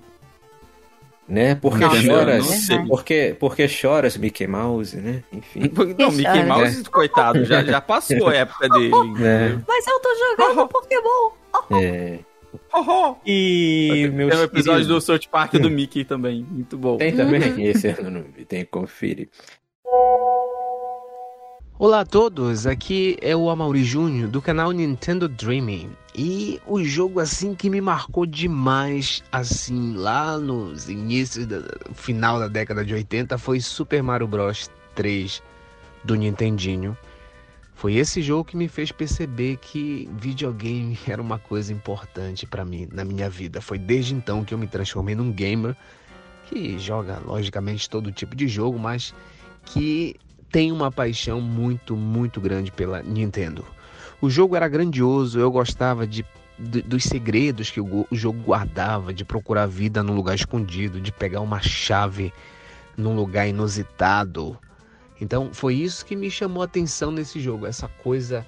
Né? Porque não, choras. Não porque, porque choras, Mickey Mouse, né? Enfim. Não, Mickey Mouse, é. coitado, já, já passou a época dele. É. Mas eu tô jogando Pokémon. É. E meu Tem um episódio queridos. do South Park do Mickey também, muito bom. Tem também? Esse eu não vi, tem que conferir. Olá a todos, aqui é o Amaury Júnior do canal Nintendo Dreaming. E o jogo assim que me marcou demais, assim, lá nos inícios do final da década de 80 foi Super Mario Bros 3 do Nintendinho. Foi esse jogo que me fez perceber que videogame era uma coisa importante para mim na minha vida. Foi desde então que eu me transformei num gamer que joga logicamente todo tipo de jogo, mas que tem uma paixão muito, muito grande pela Nintendo. O jogo era grandioso, eu gostava de, de dos segredos que o, o jogo guardava, de procurar vida num lugar escondido, de pegar uma chave num lugar inusitado, então foi isso que me chamou a atenção nesse jogo, essa coisa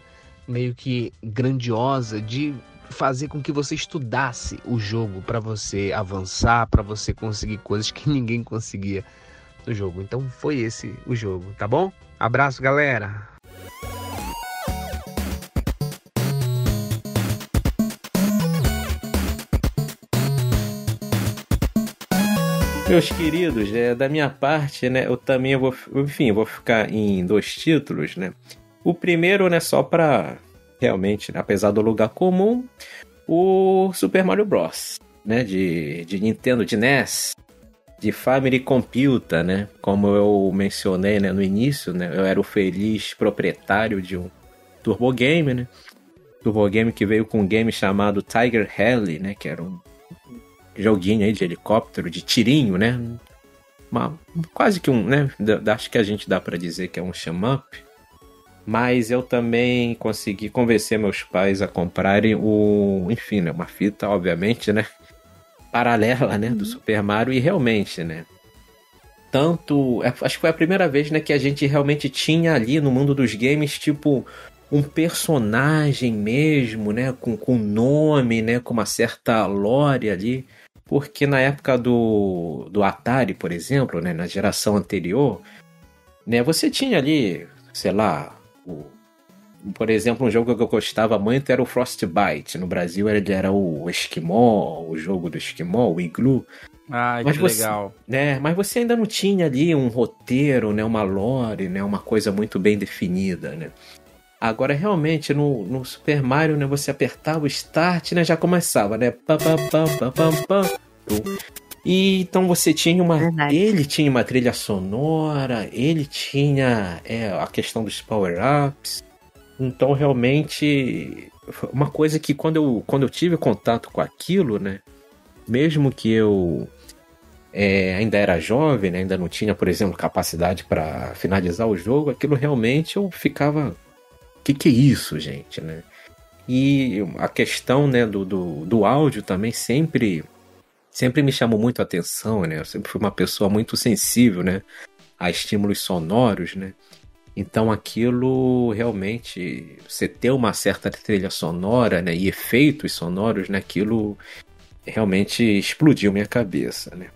meio que grandiosa de fazer com que você estudasse o jogo para você avançar, para você conseguir coisas que ninguém conseguia no jogo. Então foi esse o jogo, tá bom? Abraço, galera. Meus queridos, é, da minha parte, né, eu também vou, enfim, vou ficar em dois títulos, né? O primeiro, né, só para realmente, né, apesar do lugar comum, o Super Mario Bros, né, de, de Nintendo, de NES, de Family Computer, né? Como eu mencionei, né, no início, né, eu era o feliz proprietário de um Turbo Game, né? Turbo Game que veio com um game chamado Tiger Rally, né, que era um joguinho aí de helicóptero, de tirinho, né? Uma, quase que um, né? Acho que a gente dá para dizer que é um shmup. Mas eu também consegui convencer meus pais a comprarem o, enfim, né, uma fita, obviamente, né? Paralela, né, do uhum. Super Mario e realmente, né? Tanto, é, acho que foi a primeira vez, né, que a gente realmente tinha ali no mundo dos games, tipo, um personagem mesmo, né, com, com nome, né, com uma certa lore ali. Porque na época do, do Atari, por exemplo, né, na geração anterior, né, você tinha ali, sei lá, o, por exemplo, um jogo que eu gostava muito era o Frostbite. No Brasil ele era o Esquimó, o jogo do Esquimó, o Igloo. Ah, que você, legal. Né, mas você ainda não tinha ali um roteiro, né, uma lore, né, uma coisa muito bem definida, né? Agora, realmente, no, no Super Mario, né, você apertava o Start, né, já começava, né? E então você tinha uma. Verdade. Ele tinha uma trilha sonora, ele tinha é, a questão dos power-ups. Então, realmente, uma coisa que quando eu, quando eu tive contato com aquilo, né? Mesmo que eu é, ainda era jovem, né, ainda não tinha, por exemplo, capacidade para finalizar o jogo, aquilo realmente eu ficava. Que que é isso, gente, né? E a questão né, do, do, do áudio também sempre sempre me chamou muito a atenção, né? Eu sempre fui uma pessoa muito sensível, né? A estímulos sonoros, né? Então aquilo realmente, você ter uma certa trilha sonora, né? E efeitos sonoros, né? Aquilo realmente explodiu minha cabeça, né?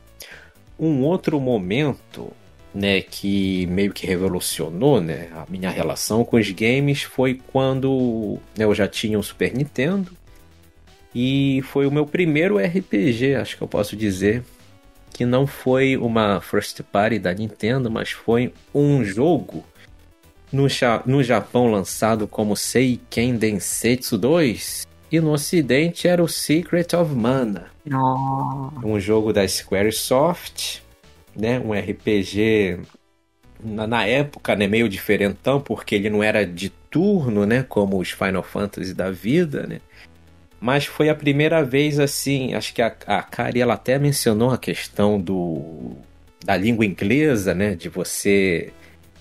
Um outro momento, né? Que meio que revolucionou, né? A minha relação com os games foi quando né, eu já tinha um Super Nintendo e foi o meu primeiro RPG, acho que eu posso dizer, que não foi uma first party da Nintendo, mas foi um jogo no, no Japão lançado como Seiken Densetsu 2 e no ocidente era o Secret of Mana, Nossa. um jogo da Squaresoft, né, um RPG na, na época, né, meio diferentão, porque ele não era de turno, né, como os Final Fantasy da vida, né? Mas foi a primeira vez assim, acho que a, a Kari ela até mencionou a questão do da língua inglesa, né, de você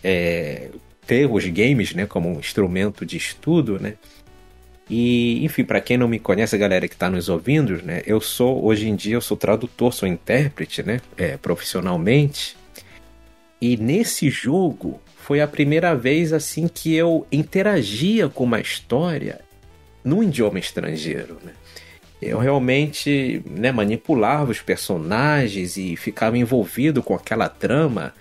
é, ter os games, né, como um instrumento de estudo, né? E, enfim, para quem não me conhece, a galera que está nos ouvindo, né, eu sou hoje em dia eu sou tradutor, sou intérprete, né, é, profissionalmente. E nesse jogo foi a primeira vez assim que eu interagia com uma história num idioma estrangeiro, né? Eu realmente né, manipulava os personagens e ficava envolvido com aquela trama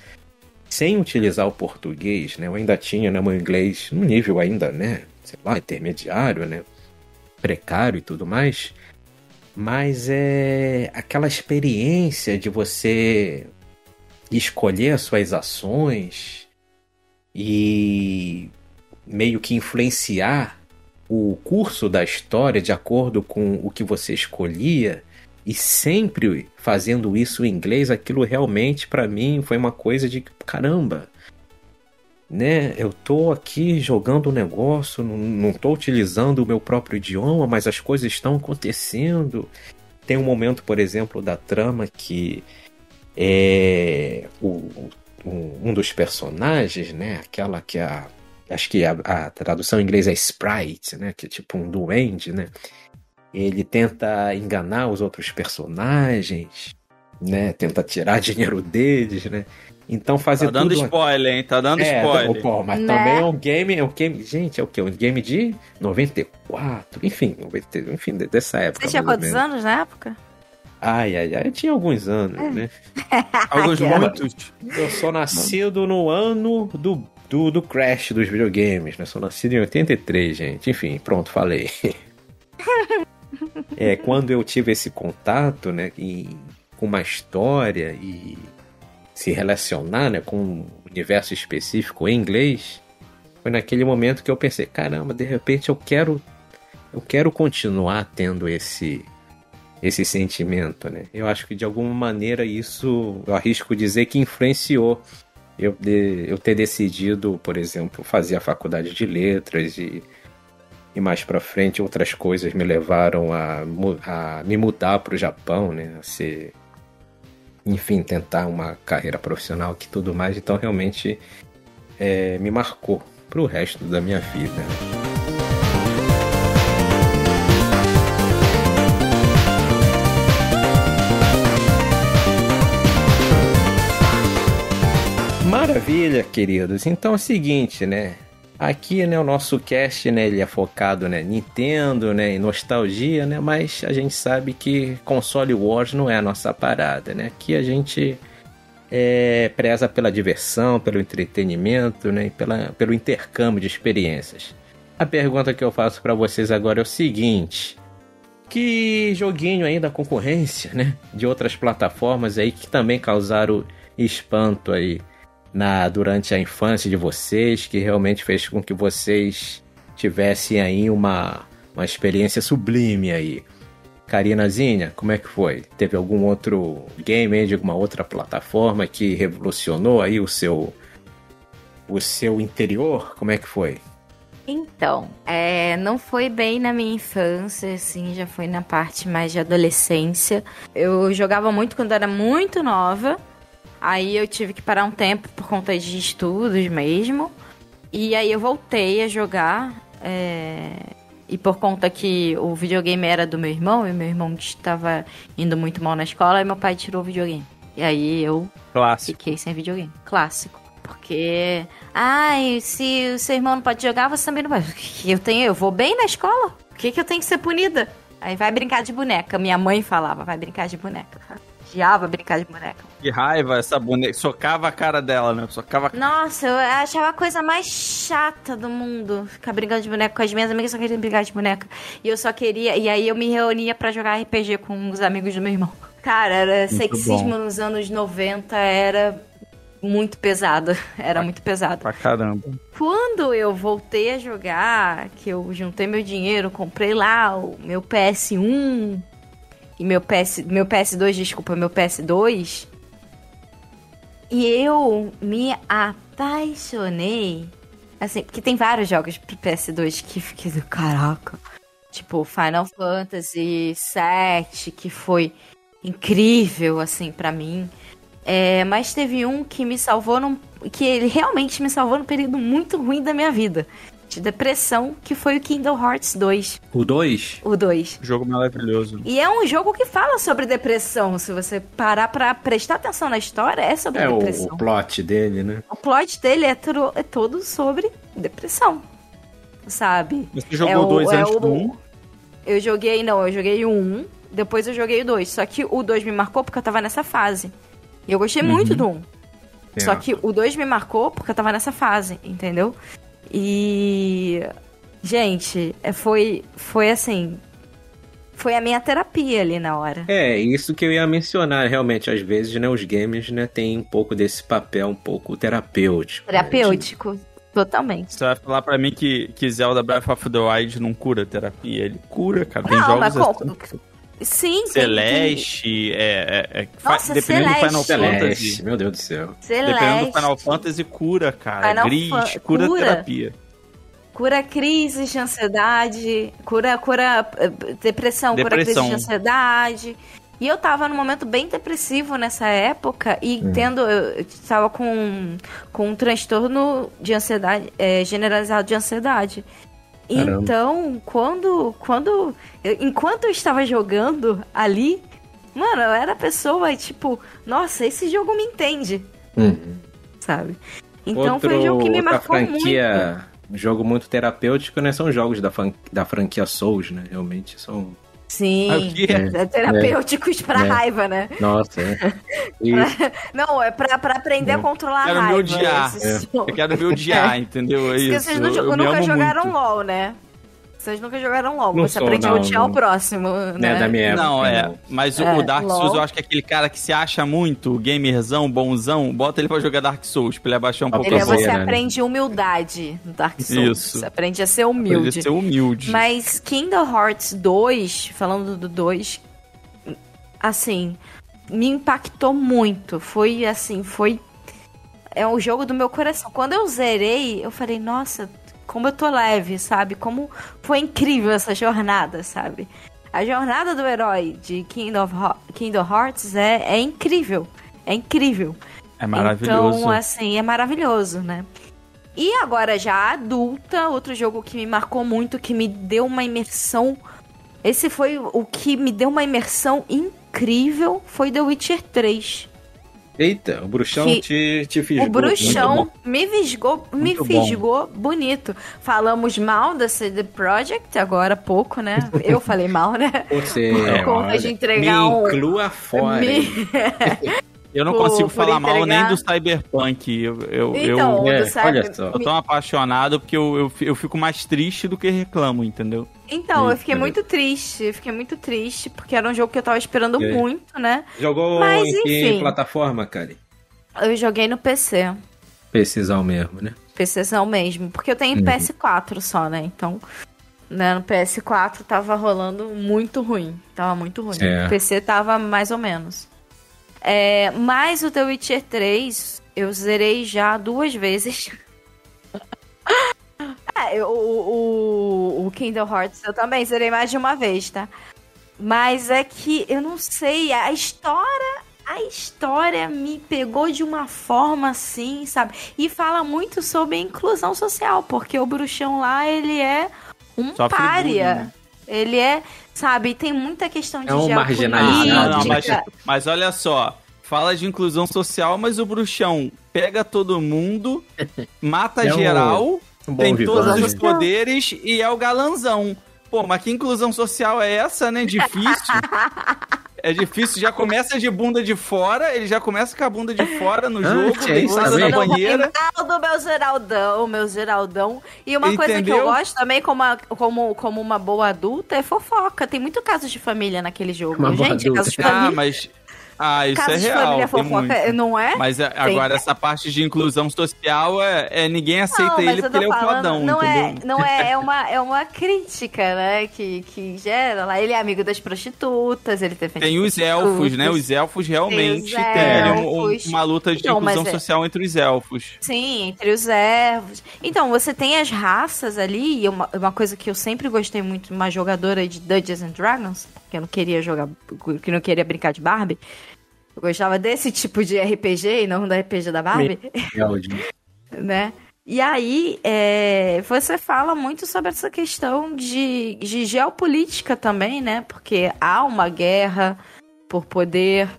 sem utilizar o português, né? Eu ainda tinha né, meu inglês no nível ainda, né? Sei lá, intermediário, né? Precário e tudo mais. Mas é aquela experiência de você escolher as suas ações e meio que influenciar o curso da história de acordo com o que você escolhia e sempre fazendo isso em inglês, aquilo realmente para mim foi uma coisa de caramba. Né? Eu tô aqui jogando um negócio, não, não tô utilizando o meu próprio idioma, mas as coisas estão acontecendo. Tem um momento, por exemplo, da trama que é o, um, dos personagens, né? Aquela que é a acho que a, a, tradução em inglês é sprite, né? Que é tipo um duende, né? Ele tenta enganar os outros personagens, né? Tenta tirar dinheiro deles, né? Então fazer Tá dando tudo... spoiler, hein? Tá dando é, spoiler. Pô, mas Né? também é um game, é um game, gente, é o quê? Um game de 94, enfim, 90, enfim, de- dessa época. Você tinha quantos anos na época? Ai, ai, ai, eu tinha alguns anos, né? Alguns muitos. Eu sou nascido no ano do, do, do crash dos videogames, né? Sou nascido em 83, gente. Enfim, pronto, falei. é, quando eu tive esse contato, né, e, com uma história e se relacionar, né, com um universo específico em inglês, foi naquele momento que eu pensei, caramba, de repente eu quero eu quero continuar tendo esse esse sentimento, né? Eu acho que de alguma maneira isso, eu arrisco dizer que influenciou eu, de- eu ter decidido, por exemplo, fazer a faculdade de letras e, e mais pra frente outras coisas me levaram a, a me mudar para o Japão, né? A ser, enfim, tentar uma carreira profissional que tudo mais. Então realmente é, me marcou pro resto da minha vida. Maravilha, queridos. Então é o seguinte, né? Aqui, né, o nosso cast, né, ele é focado, né, Nintendo, né, em nostalgia, né, mas a gente sabe que console wars não é a nossa parada, né? Aqui a gente é, preza pela diversão, pelo entretenimento, né, e pela, pelo intercâmbio de experiências. A pergunta que eu faço para vocês agora é o seguinte: que joguinho aí da concorrência, né, de outras plataformas aí que também causaram espanto aí na durante a infância de vocês, que realmente fez com que vocês tivessem aí uma, uma experiência sublime aí. Karinazinha, como é que foi? Teve algum outro game de alguma outra plataforma que revolucionou aí o seu o seu interior? Como é que foi? Então, é, não foi bem na minha infância, assim, já foi na parte mais de adolescência. Eu jogava muito quando era muito nova, aí eu tive que parar um tempo por conta de estudos mesmo. E aí eu voltei a jogar, é, e por conta que o videogame era do meu irmão, e meu irmão estava indo muito mal na escola, e meu pai tirou o videogame. E aí eu Clássico. fiquei sem videogame. Clássico. Porque, ai, se o seu irmão não pode jogar, você também não vai. Eu tenho? Eu vou bem na escola? O que, que eu tenho que ser punida? Aí vai brincar de boneca. Minha mãe falava, vai brincar de boneca. Odiava brincar de boneca. Que raiva essa boneca. Socava a cara dela, né? Socava a Nossa, eu achava a coisa mais chata do mundo. Ficar brincando de boneca com as minhas amigas, só queria brincar de boneca. E eu só queria. E aí eu me reunia pra jogar RPG com os amigos do meu irmão. Cara, era sexismo nos anos 90, era muito pesado. Era muito pesado. pra caramba. Quando eu voltei a jogar, que eu juntei meu dinheiro, comprei lá o meu PS1 e meu PS, meu PS2, desculpa, meu PS2. E eu me apaixonei. Assim, porque tem vários jogos pro PS2 que fiquei do caraca. Tipo, Final Fantasy VII, que foi incrível, assim, pra mim. É, mas teve um que me salvou num. que ele realmente me salvou num período muito ruim da minha vida. De depressão, que foi o Kingdom Hearts 2. O 2? O 2. Jogo maravilhoso. E é um jogo que fala sobre depressão. Se você parar pra prestar atenção na história, é sobre É o, depressão. o plot dele, né? O plot dele é, tro- é todo sobre depressão. Sabe? Você jogou É o- dois é antes do um? Eu joguei, não, eu joguei o 1, depois eu joguei o 2. Só que o 2 me marcou porque eu tava nessa fase. E eu gostei muito do 1. Só É. que o 2 me marcou porque eu tava nessa fase, entendeu? E. Gente, é, foi, foi assim. Foi a minha terapia ali na hora. É, isso que eu ia mencionar, realmente, às vezes, né, os games, né, tem um pouco desse papel um pouco terapêutico. né, Terapêutico. Totalmente. Você vai falar pra mim que, que Zelda Breath of the Wild não cura terapia? Ele cura, cara. Tem Não, jogos mas assim. Sim, tem- Celeste, é, é, é fa- Nossa, dependendo do Final Celeste. Celeste, Fantasy. meu Deus do céu. tem Dependendo do Celeste. Final Fantasy, cura, cara. Final Gris, Fan- cura, cura. terapia. Cura crises de ansiedade, cura, cura eh, depressão, cura Depressão. crise de ansiedade. E eu tava num momento bem depressivo nessa época e tendo. Eu tava com, com um transtorno de ansiedade, eh, generalizado de ansiedade. Caramba. Então, quando. quando eu- enquanto eu estava jogando ali, mano, eu era a pessoa, tipo, nossa, esse jogo me entende, Uhum. sabe? Então foi um Outro- jogo que me outra marcou muito. franquia, jogo muito terapêutico, né, são jogos da, fan- da franquia Souls, né, realmente são... Sim, Ah, o quê? é terapêuticos pra É. raiva, né? Nossa, é. Não, é pra, pra aprender a controlar Quero a me raiva. odiar. esses Eu quero me odiar, entendeu? É Porque isso. vocês não- eu, me nunca jogaram muito. LOL, né? Vocês nunca jogaram LOL. Não Você sou, aprende a não, odiar não. o próximo, né, né? da minha época. Não, é. não. Mas o- É, o Dark Souls, LOL. eu acho que é aquele cara que se acha muito gamerzão, bonzão, bota ele pra jogar Dark Souls, pra ele abaixar um pouco Ele, a Topzera, você né? aprende humildade no Dark Souls. Isso. Você aprende a ser humilde. ele ser humilde. Mas Kingdom Hearts 2, falando do 2, assim, me impactou muito. Foi assim, foi. É o jogo do meu coração. Quando eu zerei, eu falei, nossa, como eu tô leve, sabe? Como foi incrível essa jornada, sabe? A jornada do herói de Kingdom, Kingdom Hearts é, é incrível. É incrível. É maravilhoso. Então, assim, é maravilhoso, né? E agora, já adulta, outro jogo que me marcou muito, que me deu uma imersão. Esse foi o que me deu uma imersão incrível, foi The Witcher 3. Eita, o bruxão Que- te, te fisgou. O bruxão me visgou, me Muito bom. fisgou bonito. Falamos mal da CD Projekt agora há pouco, né? Eu falei mal, né? Você, Por conta olha, de entregar me um- inclua fora. Me- Eu não por- consigo por falar mal nem entregar- do Cyberpunk. Eu, eu, Então, eu, É, do Cyber- olha só. eu tô apaixonado porque eu, eu, eu fico mais triste do que reclamo, entendeu? Então, eu fiquei né? muito triste. Eu fiquei muito triste, porque era um jogo que eu tava esperando É. muito, né? Jogou Mas, em que enfim. plataforma, cara? Eu joguei no PC. PCzão mesmo, né? PCzão mesmo. Porque eu tenho Uhum. PS4 só, né? Então, né, no PS4 tava rolando muito ruim. Tava muito ruim. É. O PC tava mais ou menos. É, mas o The Witcher 3, eu zerei já duas vezes. É, o, o, o Kingdom Hearts eu também zerei mais de uma vez, tá? Mas é que eu não sei, a história. A história me pegou de uma forma assim, sabe? E fala muito sobre a inclusão social, porque o bruxão lá, ele é um Sofre pária. bullying, né? Ele é, sabe, tem muita questão de É um marginalizado. Não, não, mas, mas olha só. Fala de inclusão social, mas o bruxão pega todo mundo, mata É um- geral, Um tem todos os poderes e é o galanzão. Pô, mas que inclusão social é essa, né? Difícil. É difícil, já começa de bunda de fora, ele já começa com a bunda de fora no Ah, jogo, deitado também. na banheira. do meu Geraldão, meu Geraldão. E uma coisa que Entendeu? eu gosto também, como, a- como, como uma boa adulta, é fofoca. Tem muito casos de família naquele jogo. Uma Gente, casos de Ah, família. mas. Ah, isso casos é de real. fofoca, muito. não é? Mas é, agora, essa parte de inclusão social é, é ninguém aceita mas ele eu porque ele é o fodão, não é, entendeu? não é, é uma, é uma crítica, né, que, que gera lá. Ele é amigo das prostitutas, ele defende Tem os elfos, né? Os elfos realmente têm um- um- elfos. uma luta de mas inclusão é- social entre os elfos. Sim, entre os ervos. Então, você tem as raças ali, e uma, uma coisa que eu sempre gostei muito, uma jogadora de Dungeons and Dragons, que eu não queria jogar, que não queria brincar de Barbie. Eu gostava desse tipo de RPG e não da RPG da Barbie, né? E aí, é, você fala muito sobre essa questão de, de geopolítica também, né? Porque há uma guerra por poder,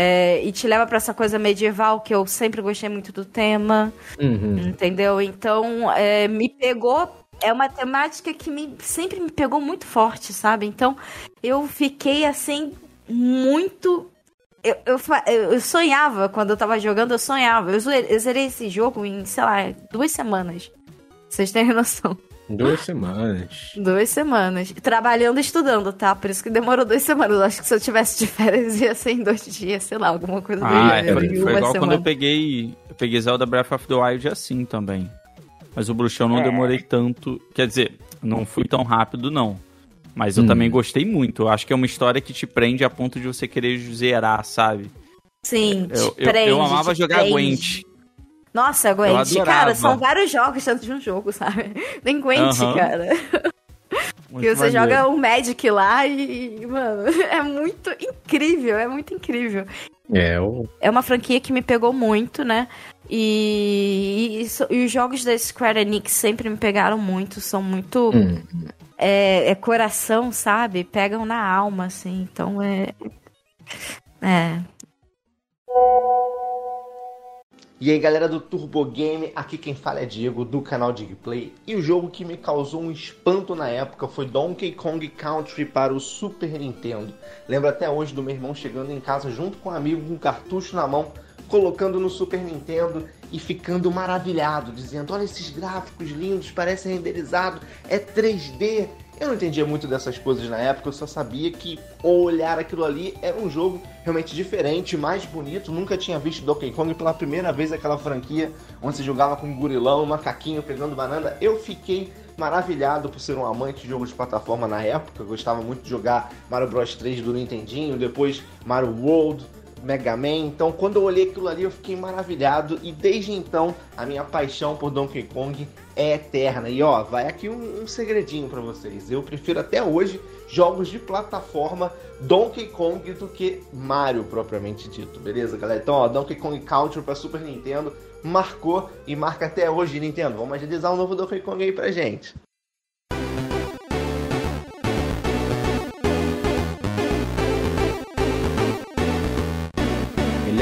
é, e te leva pra essa coisa medieval que eu sempre gostei muito do tema. Uhum. Entendeu? Então, é, me pegou. É uma temática que me, sempre me pegou muito forte, sabe? Então, eu fiquei assim, muito. Eu, eu, eu- sonhava, quando eu tava jogando, eu sonhava. Eu zerei, eu zerei esse jogo em, sei lá, duas semanas. Vocês têm noção? Duas semanas. Duas semanas. Trabalhando e estudando, tá? Por isso que demorou duas semanas. Eu acho que se eu tivesse de férias ia ser em dois dias, sei lá, alguma coisa do Ah, é, gênero. foi, igual quando semana. eu peguei. Eu peguei Zelda Breath of the Wild assim também. Mas o bruxão não demorei tanto. Quer dizer, não fui tão rápido, não. Mas eu Hum. também gostei muito. Eu acho que é uma história que te prende a ponto de você querer zerar, sabe? Sim, Eu, te eu, prende, eu amava te jogar prende. Gwent. Nossa, Gwent, cara, são vários jogos dentro de um jogo, sabe? Nem Gwent, cara. Muito Que você maneiro. joga um Magic lá e, mano, é muito incrível, é muito incrível. É, o... É uma franquia que me pegou muito, né? E, e so- e os jogos da Square Enix sempre me pegaram muito, são muito. Hum. É, é coração, sabe? Pegam na alma, assim, então é. É. E aí galera do Turbo Game, aqui quem fala é Diego do canal Digplay e o jogo que me causou um espanto na época foi Donkey Kong Country para o Super Nintendo. Lembro até hoje do meu irmão chegando em casa junto com um amigo com um cartucho na mão, colocando no Super Nintendo e ficando maravilhado, dizendo: Olha esses gráficos lindos, parece renderizado, é 3D. Eu não entendia muito dessas coisas na época, eu só sabia que ao olhar aquilo ali era um jogo realmente diferente, mais bonito. Nunca tinha visto Donkey Kong pela primeira vez aquela franquia onde se jogava com um gorilão, um macaquinho pegando banana. Eu fiquei maravilhado por ser um amante de jogos de plataforma na época. Eu gostava muito de jogar Mario Bros 3 do Nintendinho, depois Mario World, Mega Man. Então, quando eu olhei aquilo ali, eu fiquei maravilhado e desde então a minha paixão por Donkey Kong é eterna. E ó, vai aqui um, um segredinho pra vocês. Eu prefiro até hoje jogos de plataforma Donkey Kong do que Mario propriamente dito, beleza, galera? Então, ó, Donkey Kong Country para Super Nintendo marcou e marca até hoje, Nintendo. Vamos agilizar um novo Donkey Kong aí pra gente.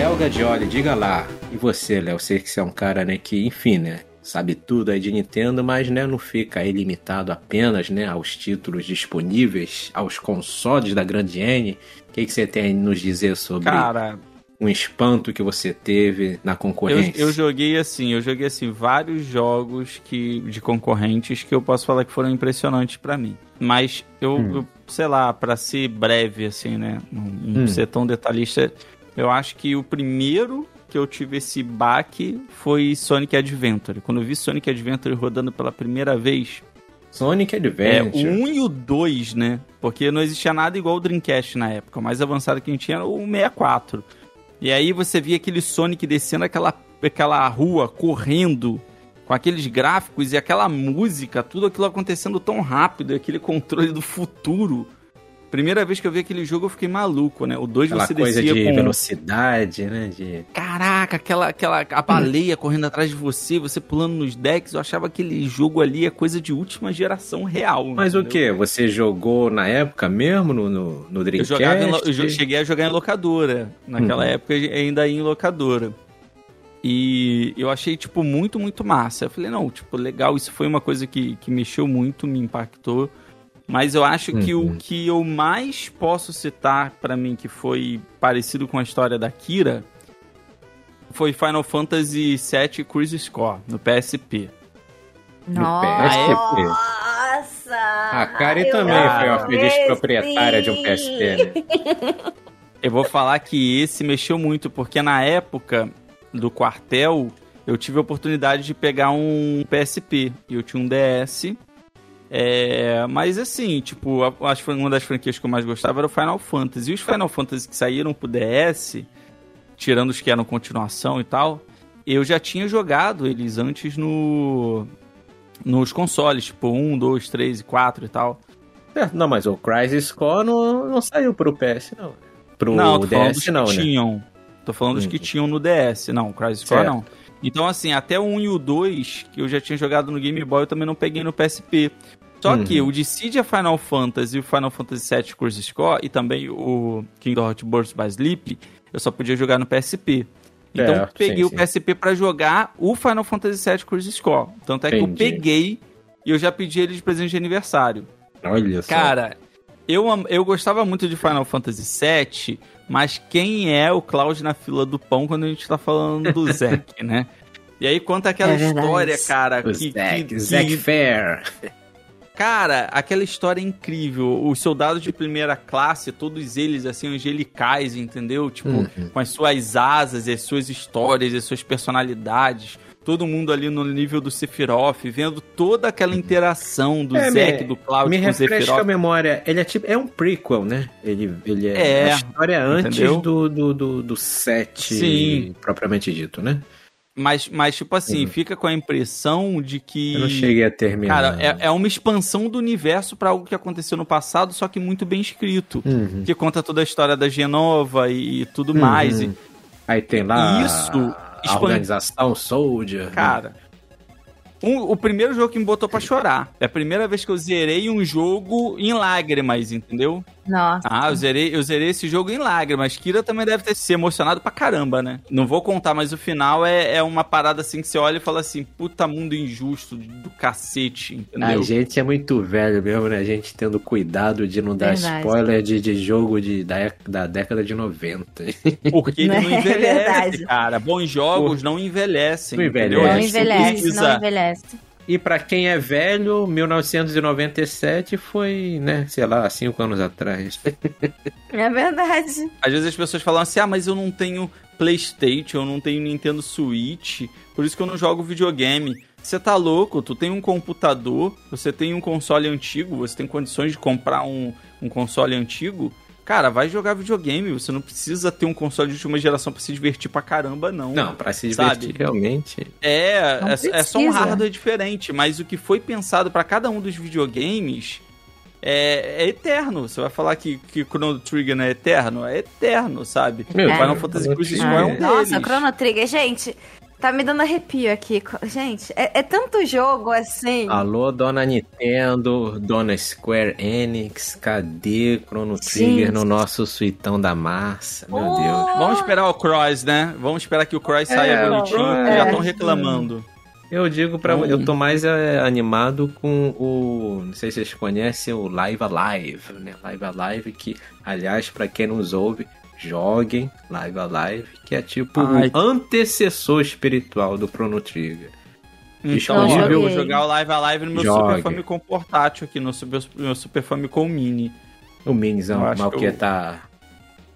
Léo Gadioli, diga lá. E você, Léo? Sei que você é um cara, né, que, enfim, né, sabe tudo aí de Nintendo, mas, né, não fica aí limitado apenas, né, aos títulos disponíveis, aos consoles da Grande N. O que, que você tem a nos dizer sobre Cara, um espanto que você teve na eu, concorrência? eu joguei assim, eu joguei assim vários jogos que de concorrentes que eu posso falar que foram impressionantes pra mim. Mas eu, Hum. eu, sei lá, pra ser breve assim, né, não, não Hum. ser tão detalhista, eu acho que o primeiro que eu tive esse baque foi Sonic Adventure. Quando eu vi Sonic Adventure rodando pela primeira vez. Sonic É, Adventure. o 1 e o 2, né? Porque não existia nada igual o Dreamcast na época. O mais avançado que a gente tinha era o 64. E aí você via aquele Sonic descendo aquela, aquela rua, correndo, com aqueles gráficos e aquela música, tudo aquilo acontecendo tão rápido, e aquele controle do futuro. Primeira vez que eu vi aquele jogo eu fiquei maluco, né? O 2 Aquela você coisa descia de com... velocidade, né? De... Caraca, aquela, aquela a baleia correndo atrás de você, você pulando nos decks, eu achava aquele jogo ali é coisa de última geração real. Mas o entendeu? que? Você jogou na época mesmo no, no, no Eu, Dreamcast? jogava em eu cheguei a jogar em locadora. Naquela Uhum. época ainda ia em locadora. E eu achei, tipo, muito, muito massa. Eu falei, não, tipo, legal, isso foi uma coisa que, que mexeu muito, me impactou. Mas eu acho que o Uhum. que eu mais posso citar pra mim que foi parecido com a história da Kira foi Final Fantasy VII Cruise Score, no PSP. PSP. Nossa! A Kari eu também foi uma feliz proprietária de um. PSP, né? Eu vou falar que esse mexeu muito, porque na época do quartel, eu tive a oportunidade de pegar um PSP. E eu tinha um DS. É, mas assim, tipo, acho que uma das franquias que eu mais gostava era o Final Fantasy. E os Final Fantasy que saíram pro DS, tirando os que eram continuação e tal, eu já tinha jogado eles antes no nos consoles, tipo 1, 2, 3 e 4 e tal. É, Não, mas o Crisis Core não, não saiu pro PS, não. Pro não, tô falando dos DS, que não, né? tinham. Tô falando dos que Hum. tinham no DS. Não, Crisis Core Certo. não. Então, assim, até o 1 e o 2, que eu já tinha jogado no Game Boy, eu também não peguei no PSP. Só Uhum. que o Dissidia Final Fantasy e o Final Fantasy VII Crisis Score e também o Kingdom Hearts Burst by Sleep, eu só podia jogar no PSP. Então, Certo, peguei sim, o sim. PSP pra jogar o Final Fantasy VII Crisis Score. Tanto é que eu Entendi. peguei e eu já pedi ele de presente de aniversário. Olha só. Cara, eu, eu gostava muito de Final Fantasy VII, mas quem é o Cloud na fila do pão quando a gente tá falando do Zack, né? E aí conta aquela É história, cara, o que, Zack, que- Zack que- Fair. Cara, aquela história é incrível. Os soldados de primeira classe, todos eles assim angelicais, entendeu? Tipo, Uhum. com as suas asas, as suas histórias, as suas personalidades. Todo mundo ali no nível do Sephiroth, vendo toda aquela interação do É, Zack, me- do Cloud Me com o refresca a Sephiroth. memória. Ele é tipo. É um prequel, né? Ele, ele é, É, a história antes entendeu? do, do, do, do set Sim. propriamente dito, né? Mas, mas, tipo assim, Uhum. fica com a impressão de que. Eu não cheguei a terminar. Cara, é, é uma expansão do universo pra algo que aconteceu no passado, só que muito bem escrito. Uhum. Que conta toda a história da Genova e, tudo Uhum. mais. E, Aí tem lá Isso, a expan- organização Soldier. cara. um- o primeiro jogo que me botou pra chorar. É a primeira vez que eu zerei um jogo em lágrimas, entendeu? Nossa. Ah, eu zerei, eu zerei esse jogo em lágrimas. Kira também deve ter se emocionado pra caramba, né? Não vou contar, mas o final é, é uma parada assim que você olha e fala assim: puta mundo injusto do cacete, entendeu? A gente é muito velho mesmo, né? A gente tendo cuidado de não dar Verdade. spoiler de, de jogo de, da, é- da década de 90. Porque ele não É envelhece, verdade. cara. Bons jogos não envelhecem. Não envelhece. Não envelhece, não envelhece. E pra quem é velho, 1997 foi, né, sei lá, cinco anos atrás. É verdade. Às vezes as pessoas falam assim: ah, mas eu não tenho PlayStation, eu não tenho Nintendo Switch, por isso que eu não jogo videogame. Você tá louco? Tu tem um computador, você tem um console antigo, você tem condições de comprar um, um console antigo. Cara, vai jogar videogame. Você não precisa ter um console de última geração pra se divertir pra caramba, não. Não, pra se Sabe? divertir realmente. É, é, é só um hardware diferente, mas o que foi pensado pra cada um dos videogames é, é eterno. Você vai falar que, que Chrono Trigger não é eterno? É eterno, sabe? Meu, Final É. Fantasy Chrono Cruz Trigger. Score é um Nossa, deles. Chrono Trigger, gente, tá me dando arrepio aqui. Gente, é, é tanto jogo assim. Alô, dona Nintendo, dona Square Enix, cadê Chrono Trigger Gente. no nosso suitão da massa? Meu Oh, Deus. Vamos esperar o Cross, né? Vamos esperar que o Cross saia É, bonitinho, o porque já estão reclamando. Eu digo pra Hum. eu tô mais é, animado com o, não sei se vocês conhecem o Live Alive, né? Live Alive que, aliás, pra quem nos ouve, joguem Live Alive, que é tipo Ai. o antecessor espiritual do Chrono Trigger. Então, Disponível. eu vou jogar o Live a Live no meu Jogue. Super Famicom portátil aqui, no Super, meu Super Famicom Mini. O Minizão, mal que eu- tá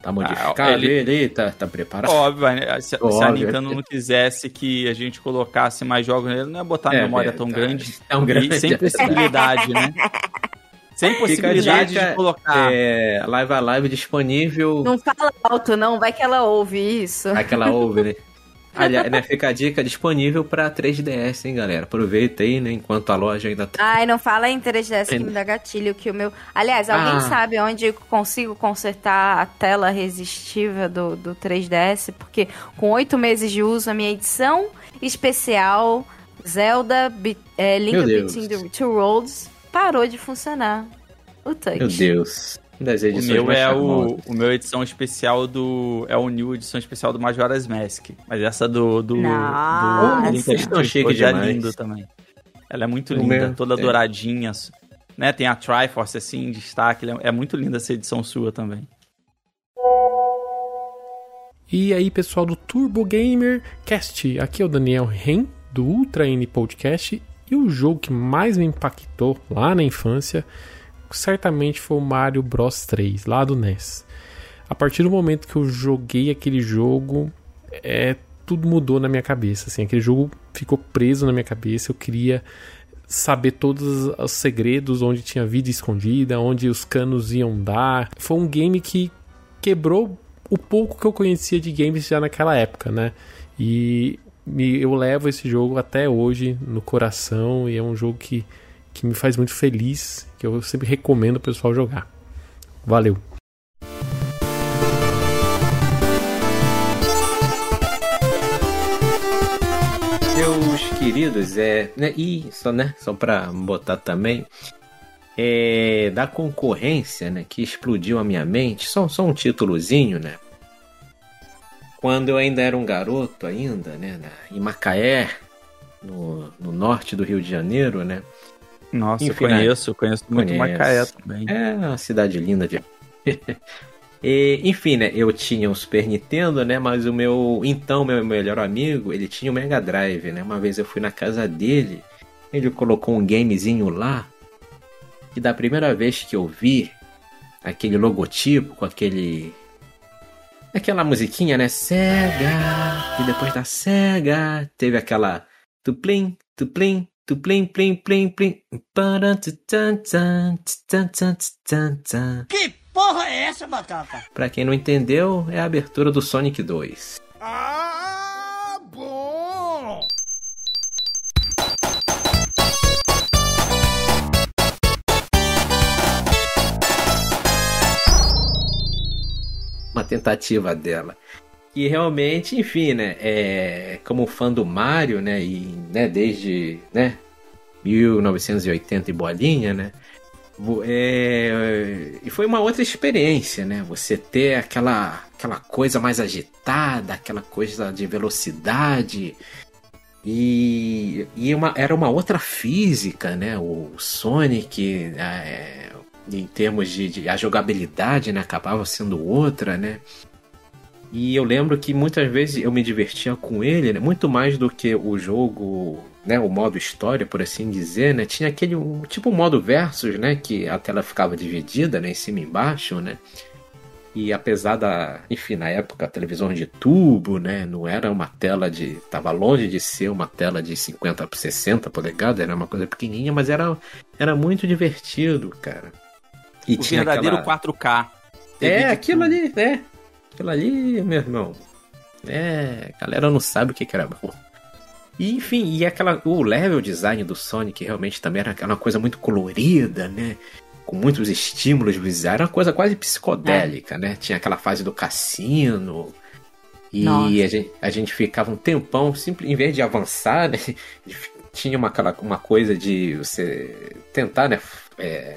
Tá modificado Ah, ele- ele, tá, tá preparado. Óbvio, né? se, se a Óbvio. Nintendo não quisesse que a gente colocasse mais jogos nele, não ia botar É memória tão verdade. grande. Tão grande, E sem é possibilidade, né? Sem possibilidade dica, de colocar. É, live a live disponível. Não fala alto, não. Vai que ela ouve isso. Aquela ouve, né? Aliás, né, fica a dica disponível pra 3DS, hein, galera? Aproveita aí, né? Enquanto a loja ainda tá. Ai, não fala em 3DS que me dá gatilho, que o meu... Aliás, alguém Ah. sabe onde eu consigo consertar a tela resistiva do, do 3DS? Porque com oito meses de uso, a minha edição especial Zelda Be- é, Link. Between the Two Worlds parou de funcionar. O touch. Meu Deus. Das O meu é o, o meu edição especial do. É o New edição especial do Majora's Mask. Mas essa do. do, Nossa. do chique Worlds é demais. lindo também. Ela é muito O linda, meu- toda é. douradinha. Né? Tem a Triforce assim, em destaque. É é muito linda essa edição sua também. E aí, pessoal do Turbo Gamer Cast, aqui é o Daniel Ren do Ultra N Podcast e o jogo que mais me impactou lá na infância certamente foi o Mario Bros 3, lá do NES. A partir do momento que eu joguei aquele jogo, é tudo mudou na minha cabeça, assim, aquele jogo ficou preso na minha cabeça, eu queria saber todos os segredos, onde tinha vida escondida, onde os canos iam dar. Foi um game que quebrou o pouco que eu conhecia de games já naquela época, né? E me- eu levo esse jogo até hoje no coração e é um jogo que, que me faz muito feliz, que eu sempre recomendo o pessoal jogar. Valeu! Meus queridos, é. Né, e só, né? Só pra botar também. É, da concorrência, né? Que explodiu a minha mente. Só, só um títulozinho, né? Quando eu ainda era um garoto, ainda, né? em Macaé, no, no norte do Rio de Janeiro, né? Nossa, eu Enfim, né? conheço, conheço muito Conheço. Macaé também. É uma cidade linda de. E, enfim, né? Eu tinha um Super Nintendo, né? Mas o meu. Então, meu melhor amigo, ele tinha o Mega Drive, né? Uma vez eu fui na casa dele, ele colocou um gamezinho lá. E da primeira vez que eu vi aquele logotipo com aquele. Aquela musiquinha, né? Sega! E depois da Sega, teve aquela. Tuplim, tuplim, tuplim, plim, plim, plim. Que porra é essa, Batata? Pra quem não entendeu, é a abertura do Sonic 2. Ah, Uma tentativa dela. E realmente, enfim, né? É, como fã do Mario, né? E né, desde né, 1980 e bolinha, né? é, e foi uma outra experiência, né? Você ter aquela, aquela coisa mais agitada, aquela coisa de velocidade. E, e uma, era uma outra física, né? O Sonic, é, em termos de, de a jogabilidade, né? Acabava sendo outra, né? E eu lembro que muitas vezes eu me divertia com ele, né? muito mais do que o jogo, né? O modo história, por assim dizer, né? Tinha aquele tipo modo versus, né? Que a tela ficava dividida, né? Em cima e embaixo, né? E apesar da, enfim, na época a televisão de tubo, né, não era uma tela de, tava longe de ser uma tela de 50 por 60 polegadas, era uma coisa pequenininha, mas era, era muito divertido, cara. E O verdadeiro 4K. Teve É, de aquilo tudo. ali, é. Aquilo ali, meu irmão. É, a galera não sabe o que que era bom. E, enfim, e aquela, o level design do Sonic realmente também era uma coisa muito colorida, né? Com muitos estímulos visuais. Era uma coisa quase psicodélica, né? Tinha aquela fase do cassino. E a gente, a gente ficava um tempão, simples, em vez de avançar, né? Tinha uma, aquela, uma coisa de você tentar, né? é,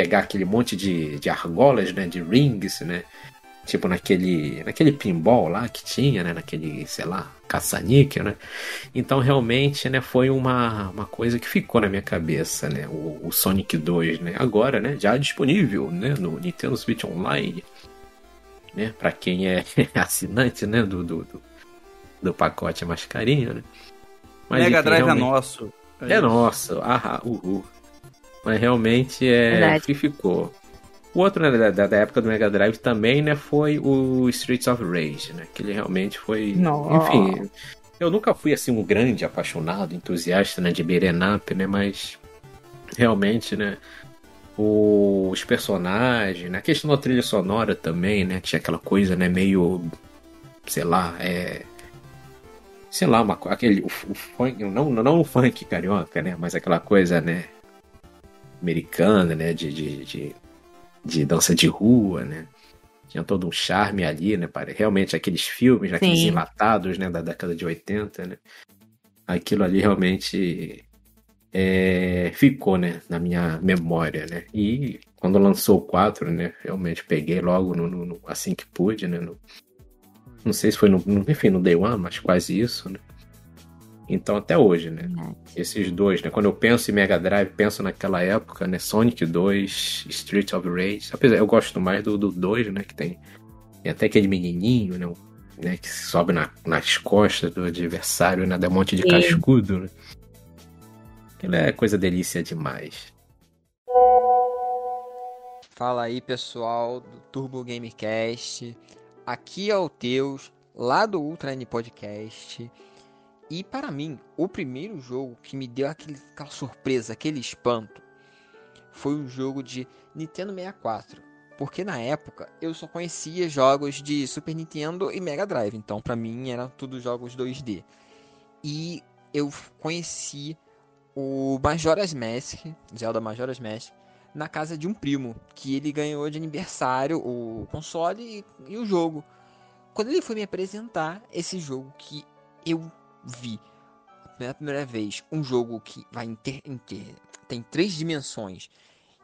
pegar aquele monte de, de argolas, né? De rings, né? Tipo naquele, naquele pinball lá que tinha, né? Naquele, sei lá, caça-níquel, né? Então realmente, né? Foi uma, uma coisa que ficou na minha cabeça, né? O, o Sonic 2, né? Agora, né? Já disponível, né? No Nintendo Switch Online, né? Pra quem é assinante, né? Do, do, do, do pacote mais carinho, né? Mas, Mega enfim, Drive é realmente- nosso. é nosso, ah, uhul. Mas realmente é Verdade. que ficou. O outro, né, da, da época do Mega Drive também, né, foi o Streets of Rage, né? Que ele realmente foi. Enfim, eu nunca fui assim um grande apaixonado, entusiasta né, de beat'em up, né? Mas realmente, né? Os personagens, né? A questão da trilha sonora também, né? Tinha aquela coisa, né? Meio. Sei lá, é. Sei lá, uma, aquele. O, o funk. Não, não o funk carioca, né? Mas aquela coisa, né? Americana, né? De, de, de, de dança de rua, né? Tinha todo um charme ali, né? pare- Realmente aqueles filmes, né, aqueles Sim. enlatados, né? Da década de 80, né? Aquilo ali realmente é, ficou, né, na minha memória, né? E quando lançou o 4, né, realmente peguei logo no, no- no- assim que pude, né? no- não sei se foi no, no- enfim, no Day One, mas quase isso, né? Então até hoje, né? Esses dois, né? Quando eu penso em Mega Drive, penso naquela época, né? Sonic 2, Street of Rage. Apesar, eu gosto mais do, do 2, né? Que tem, tem até aquele menininho, né? né? Que sobe na- nas costas do adversário, né? Dá um monte de Sim. cascudo, né? Aquilo é coisa delícia demais. Fala aí pessoal do Turbo Gamecast, aqui é o Teus, lá do Ultra N Podcast. E para mim, o primeiro jogo que me deu aquele, aquela surpresa, aquele espanto, foi um jogo de Nintendo 64. Porque na época eu só conhecia jogos de Super Nintendo e Mega Drive, então para mim eram tudo jogos 2D. E eu conheci o Majora's Mask, Zelda Majora's Mask, na casa de um primo, que ele ganhou de aniversário o console e, e o jogo. Quando ele foi me apresentar esse jogo que eu vi pela primeira vez, um jogo que vai inter, inter- tem três dimensões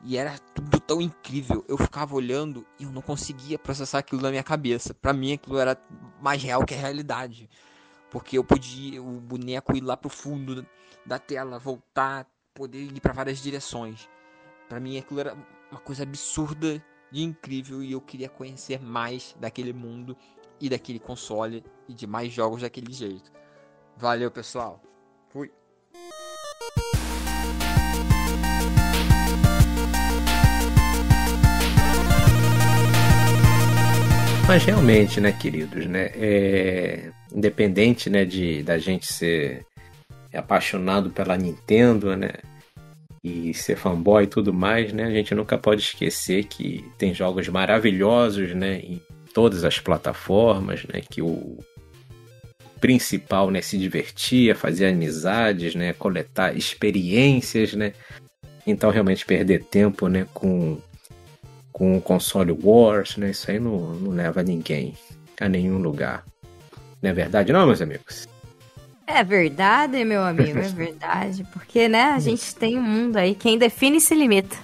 e era tudo tão incrível, eu ficava olhando e eu não conseguia processar aquilo na minha cabeça. Pra mim aquilo era mais real que a realidade. Porque eu podia o boneco ir lá pro fundo da tela, voltar, poder ir pra várias direções. Pra mim aquilo era uma coisa absurda de incrível e eu queria conhecer mais daquele mundo e daquele console e de mais jogos daquele jeito. Valeu, pessoal. Fui. Mas realmente, né, queridos, né? É... Independente, né, de da gente ser apaixonado pela Nintendo, né? E ser fanboy e tudo mais, né? A gente nunca pode esquecer que tem jogos maravilhosos, né? Em todas as plataformas, né? Que o principal, né? Se divertir, fazer amizades, né? Coletar experiências, né? Então, realmente, perder tempo, né? Com com o console Wars, né? Isso aí não, não leva ninguém a nenhum lugar. Não é verdade, não, meus amigos? É verdade, meu amigo, é verdade. Porque, né, a gente tem um mundo aí, quem define se limita.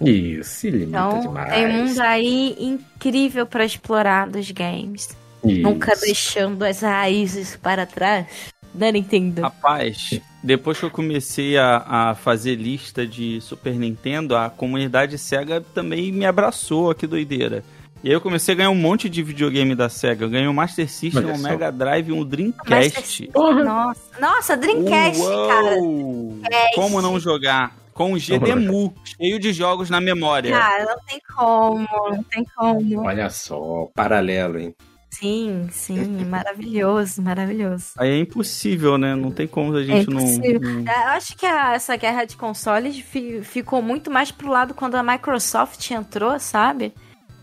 Isso, se limita Então, demais. tem um mundo aí incrível pra explorar dos games. Isso. Nunca deixando as raízes para trás da Nintendo. Rapaz, depois que eu comecei a, a fazer lista de Super Nintendo, a comunidade SEGA também me abraçou, que doideira. E aí eu comecei a ganhar um monte de videogame da SEGA. Eu ganhei um Master System, um. Mega Drive, um Dreamcast. Nossa, nossa, Dreamcast, cara. Uou! Como não jogar? Com não GDMU, cheio de jogos na memória. Cara, não tem como, não tem como. Olha só, paralelo, hein? Sim, sim, maravilhoso, maravilhoso. Aí é impossível, né? Não tem como a gente não, impossível. não- Eu acho que a- essa guerra de consoles fi- ficou muito mais pro lado quando a Microsoft entrou, sabe?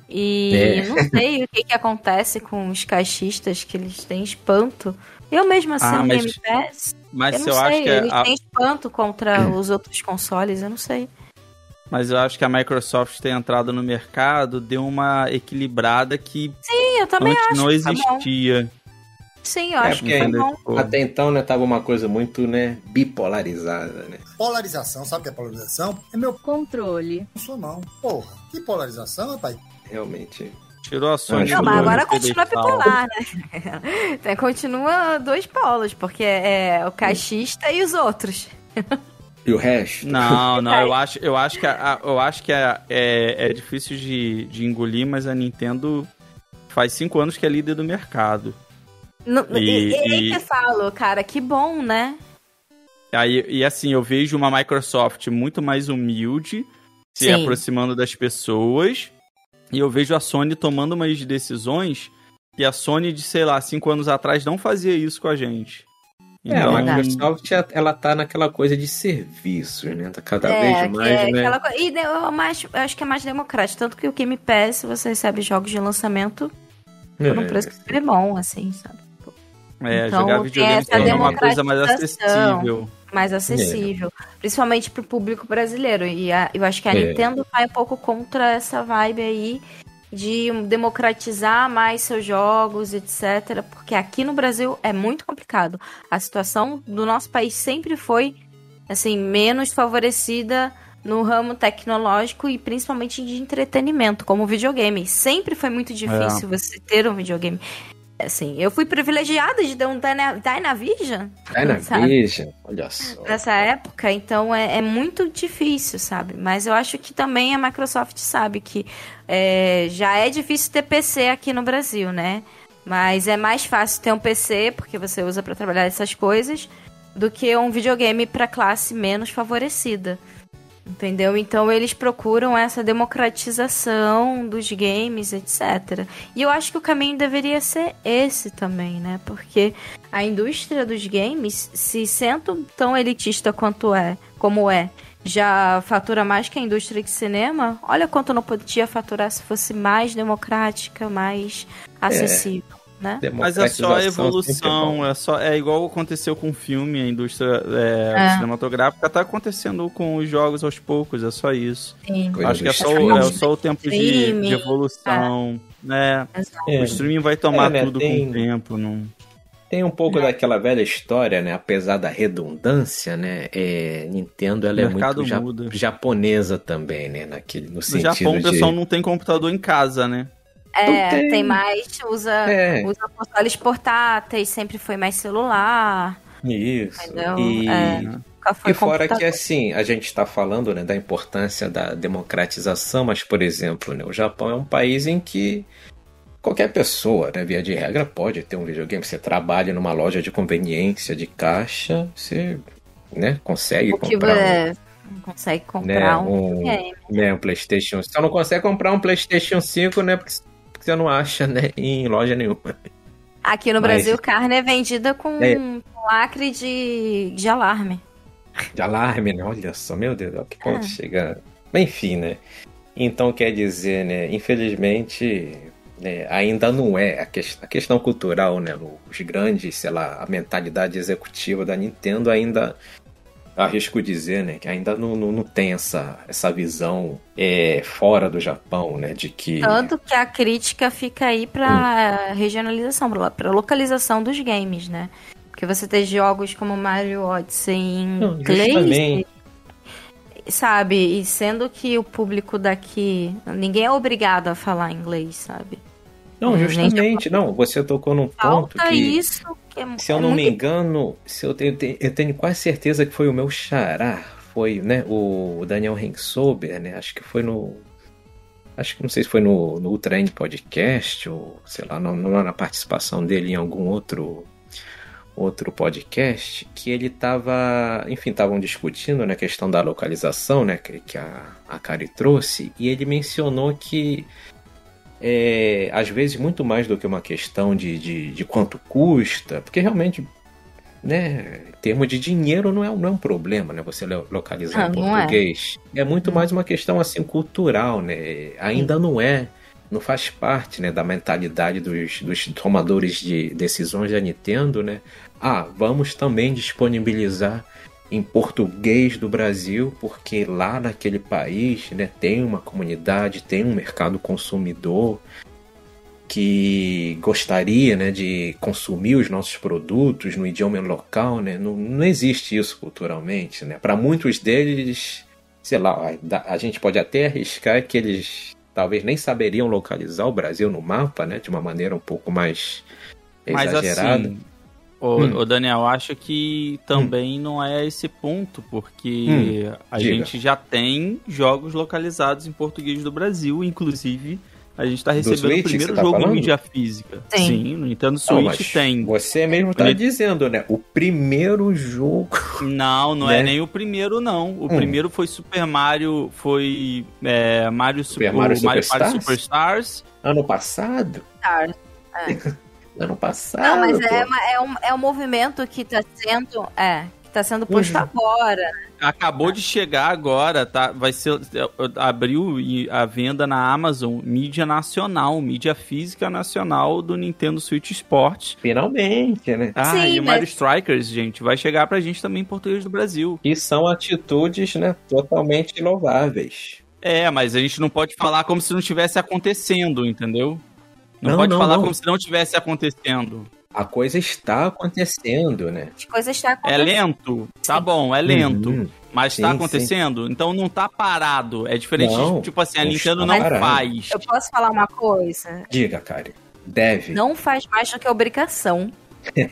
E É. não sei o que, que acontece com os caixistas, que eles têm espanto. Eu mesmo assim Ah, mas- Game Pass, Mas eu eu, não acho sei, que eles a, têm espanto contra os outros consoles, eu não sei. Mas eu acho que a Microsoft ter entrado no mercado deu uma equilibrada que Sim, eu também antes acho não que tá existia. Sim, eu É, acho que bom. Até então, né, tava uma coisa muito, né, bipolarizada, né? Polarização, sabe o que é polarização? É meu Controle. não sou não. Porra, que polarização, rapaz? Realmente. Tirou a Sony Não, mas agora continua bipolar, né? Então, continua dois polos, porque é o caixista e os outros. E o resto? Não, não, eu acho, eu acho que, a, a- eu acho que a- é, é difícil de, de engolir, mas a Nintendo faz cinco anos que é líder do mercado. Não- E- e, e, aí e- que eu falo, cara, que bom, né? Aí, e assim, eu vejo uma Microsoft muito mais humilde, se Sim. aproximando das pessoas, E eu vejo a Sony tomando umas decisões que a Sony de, sei lá, cinco anos atrás não fazia isso com a gente. É, a Então, Microsoft, ela tá naquela coisa de serviços, né? Tá cada É, vez que mais, é né? aquela co- E eu, mais, eu acho que é mais democrático. Tanto que o Game Pass, você recebe jogos de lançamento por um É. preço é bom, assim, sabe? é, Então, jogar videogame essa é uma coisa mais acessível. mais acessível, principalmente pro público brasileiro. E a- eu acho que a É. Nintendo vai um pouco contra essa vibe aí de democratizar mais seus jogos, etc. Porque aqui no Brasil é muito complicado. A situação do nosso país sempre foi assim menos favorecida no ramo tecnológico e principalmente de entretenimento, como videogame. Sempre foi muito difícil você ter um videogame. Assim, eu fui privilegiada de ter um Dyna- Dynavision? Dynavision, olha só. nessa época, então é, é muito difícil, sabe? Mas eu acho que também a Microsoft sabe que é, já é difícil ter PC aqui no Brasil, né? Mas é mais fácil ter um PC, porque você usa para trabalhar essas coisas, do que um videogame para classe menos favorecida. Entendeu? Então eles procuram essa democratização dos games, etc. E eu acho que o caminho deveria ser esse também, né? Porque a indústria dos games, se sendo tão elitista quanto é, como é, já fatura mais que a indústria de cinema, olha quanto não podia faturar se fosse mais democrática, mais acessível, né? Mas é só a é evolução, é só é igual aconteceu com o filme, a indústria é, É. cinematográfica tá acontecendo com os jogos aos poucos, é só isso. Sim. Acho que é só, o- é só o tempo de, de evolução, né? É. O streaming vai tomar É, né, tudo tem- com o tempo, não. Tem um pouco daquela velha história, né? Apesar da redundância, né? É, Nintendo ela O é muito ja- muda. japonesa também, né? Naquele, no No sentido Japão o de... pessoal não tem computador em casa, né? É, tem. tem. mais, usa, É. usa consoles portáteis, sempre foi mais celular, Isso. entendeu? E... É, E fora que assim, a gente está falando né, da importância da democratização, mas, por exemplo, né, o Japão é um país em que qualquer pessoa, né, via de regra, pode ter um videogame. Você trabalha numa loja de conveniência, de caixa, você né, consegue O que comprar um, é, não consegue né, comprar um um, videogame. né, um PlayStation. Você não consegue comprar um PlayStation 5, né? Porque porque você não acha né, em loja nenhuma. Aqui no Mas- Brasil, carne é vendida com É. um lacre de, de alarme. De alarme, né? Olha só, meu Deus, olha que ponto É. chega. Enfim, né? Então quer dizer, né? Infelizmente, né, ainda não é a, ques- a questão cultural, né? Os grandes, sei lá, a mentalidade executiva da Nintendo ainda arrisco dizer, né, que ainda não, não, não tem essa, essa visão é, fora do Japão, né, de que Tanto que a crítica fica aí pra regionalização, pra, pra localização dos games, né? Porque você tem jogos como Mario Odyssey em Não, inglês, justamente. sabe? E sendo que o público daqui, ninguém é obrigado a falar inglês, sabe? Não, nem justamente, não, você tocou num ponto Falta que isso, que é, Se eu é não me muito engano, se eu, tenho, eu tenho quase certeza que foi o meu xará, foi né, o Daniel Rensober, né? Acho que foi no. Acho que não sei se foi no, no Ultra End Podcast, ou sei lá, não, não na participação dele em algum outro outro podcast, que ele tava. Enfim, estavam discutindo né, a questão da localização, né? Que, que a, a Kari trouxe, e ele mencionou que é, às vezes muito mais do que uma questão de, de, de quanto custa, porque realmente, né, em termos de dinheiro não é, não é um problema, né, você lo- localizar Ah, em é. português. É. muito mais uma questão assim cultural, né, ainda não é, não faz parte, né, da mentalidade dos, dos tomadores de decisões da Nintendo, né, ah, vamos também disponibilizar em português do Brasil, porque lá naquele país né, tem uma comunidade, tem um mercado consumidor que gostaria né, de consumir os nossos produtos no idioma local. Né? Não, não existe isso culturalmente. Né? Para muitos deles, sei lá, a, a gente pode até arriscar que eles talvez nem saberiam localizar o Brasil no mapa né, de uma maneira um pouco mais Mas exagerada. assim, ô, Hum. ô, Daniel, acho que também não é esse ponto, porque Hum, a diga. gente já tem jogos localizados em português do Brasil, inclusive A gente tá recebendo Switch o primeiro tá jogo em falando? mídia física. Sim. Sim, no Nintendo Não, Switch mas tem. Você mesmo tá Ele- dizendo, né? O primeiro jogo. Não, não Né? é nem o primeiro, não. O Hum. primeiro foi Super Mario. Foi. É, Mario, Super Super Mario o Mario Superstars? Superstars. Ano passado? Ano passado. Não, mas é, uma- é, um, é um movimento que tá sendo. É, que tá sendo posto Uhum. agora. Acabou de chegar agora, tá? Vai ser. Abriu e- a venda na Amazon mídia nacional, mídia física nacional do Nintendo Switch Sports. Finalmente, né? Ah, Sim, e o mas- Mario Strikers, gente, vai chegar pra gente também em português do Brasil. Que são atitudes, né? Totalmente louváveis. É, mas a gente não pode falar como se não estivesse acontecendo, entendeu? Não, Não, pode não, falar não. como se não estivesse acontecendo. A coisa está acontecendo, né? As coisas estão É acontecendo. lento? Tá bom, é lento. Uhum. Mas Sim, tá sim. acontecendo? Então não tá parado. É diferente, Não, tipo assim, a Nintendo está não parado. faz. Eu posso falar uma coisa? Diga, Kari. Deve. Não faz mais do que obrigação.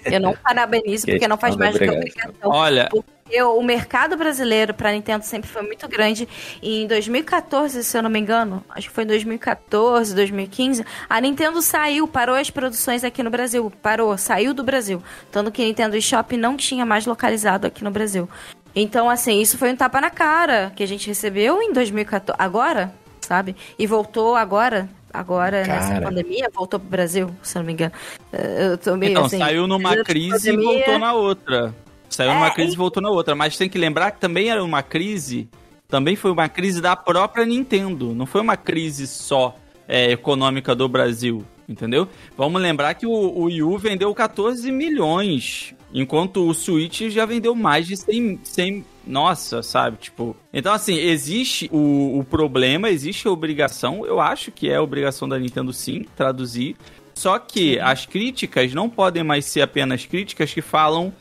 Eu não parabenizo Que porque não faz mais do que obrigação. Olha, Porque o mercado brasileiro para Nintendo sempre foi muito grande. E em 2014, se eu não me engano, acho que foi em 2014, 2015, a Nintendo saiu, parou as produções aqui no Brasil. Parou, saiu do Brasil. Tanto que Nintendo eShop não tinha mais localizado aqui no Brasil. Então, assim, isso foi um tapa na cara que a gente recebeu em 2014. Agora, sabe? E voltou agora. Agora, nessa Cara. pandemia, voltou pro Brasil, se não me engano. Eh, Eu tô meio então, assim. saiu numa crise e pandemia- voltou na outra. Saiu numa É, crise e e- voltou na outra. Mas tem que lembrar que também era uma crise. Também foi uma crise da própria Nintendo. Não foi uma crise só é, econômica do Brasil. Entendeu? Vamos lembrar que o, o Wii U vendeu 14 milhões. Enquanto o Switch já vendeu mais de 100, 100 nossa, sabe? Tipo. Então, assim, existe o, o problema, existe a obrigação. Eu acho que é a obrigação da Nintendo sim traduzir. Só que as críticas não podem mais ser apenas críticas que falam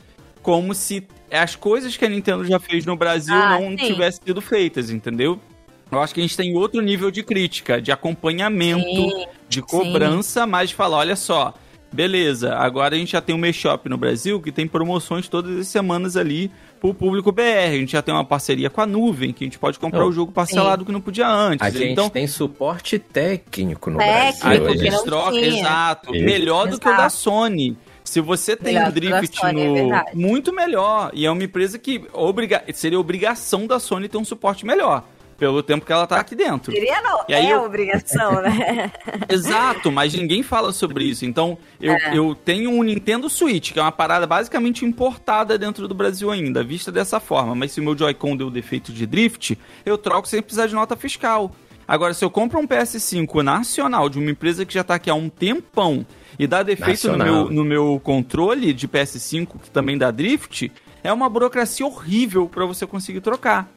como se as coisas que a Nintendo já fez no Brasil Ah, não sim. tivessem sido feitas, entendeu? Eu acho que a gente tem outro nível de crítica, de acompanhamento, Sim, de cobrança, mas de falar, olha só, beleza, agora a gente já tem um e-shop no Brasil que tem promoções todas as semanas ali pro público BR. A gente já tem uma parceria com a nuvem, que a gente pode comprar Não. o jogo parcelado que não podia antes. A gente então, tem suporte técnico no Técnico, Brasil. Aí eles trocam, tinha. exato. Isso. Melhor do que o da. Sony. Se você tem Melhor um o da drift Sony, é no. verdade. muito melhor. E é uma empresa que obriga... seria obrigação da Sony ter um suporte melhor. Pelo tempo que ela tá aqui dentro. Queria não, E aí é eu- obrigação, né? Exato, mas ninguém fala sobre isso. Então, eu, É. eu tenho um Nintendo Switch, que é uma parada basicamente importada dentro do Brasil ainda, vista dessa forma. Mas se o meu Joy-Con deu defeito de drift, eu troco sem precisar de nota fiscal. Agora, se eu compro um PS5 nacional de uma empresa que já tá aqui há um tempão e dá defeito no meu, no meu controle de PS5, que também dá drift, é uma burocracia horrível pra você conseguir trocar.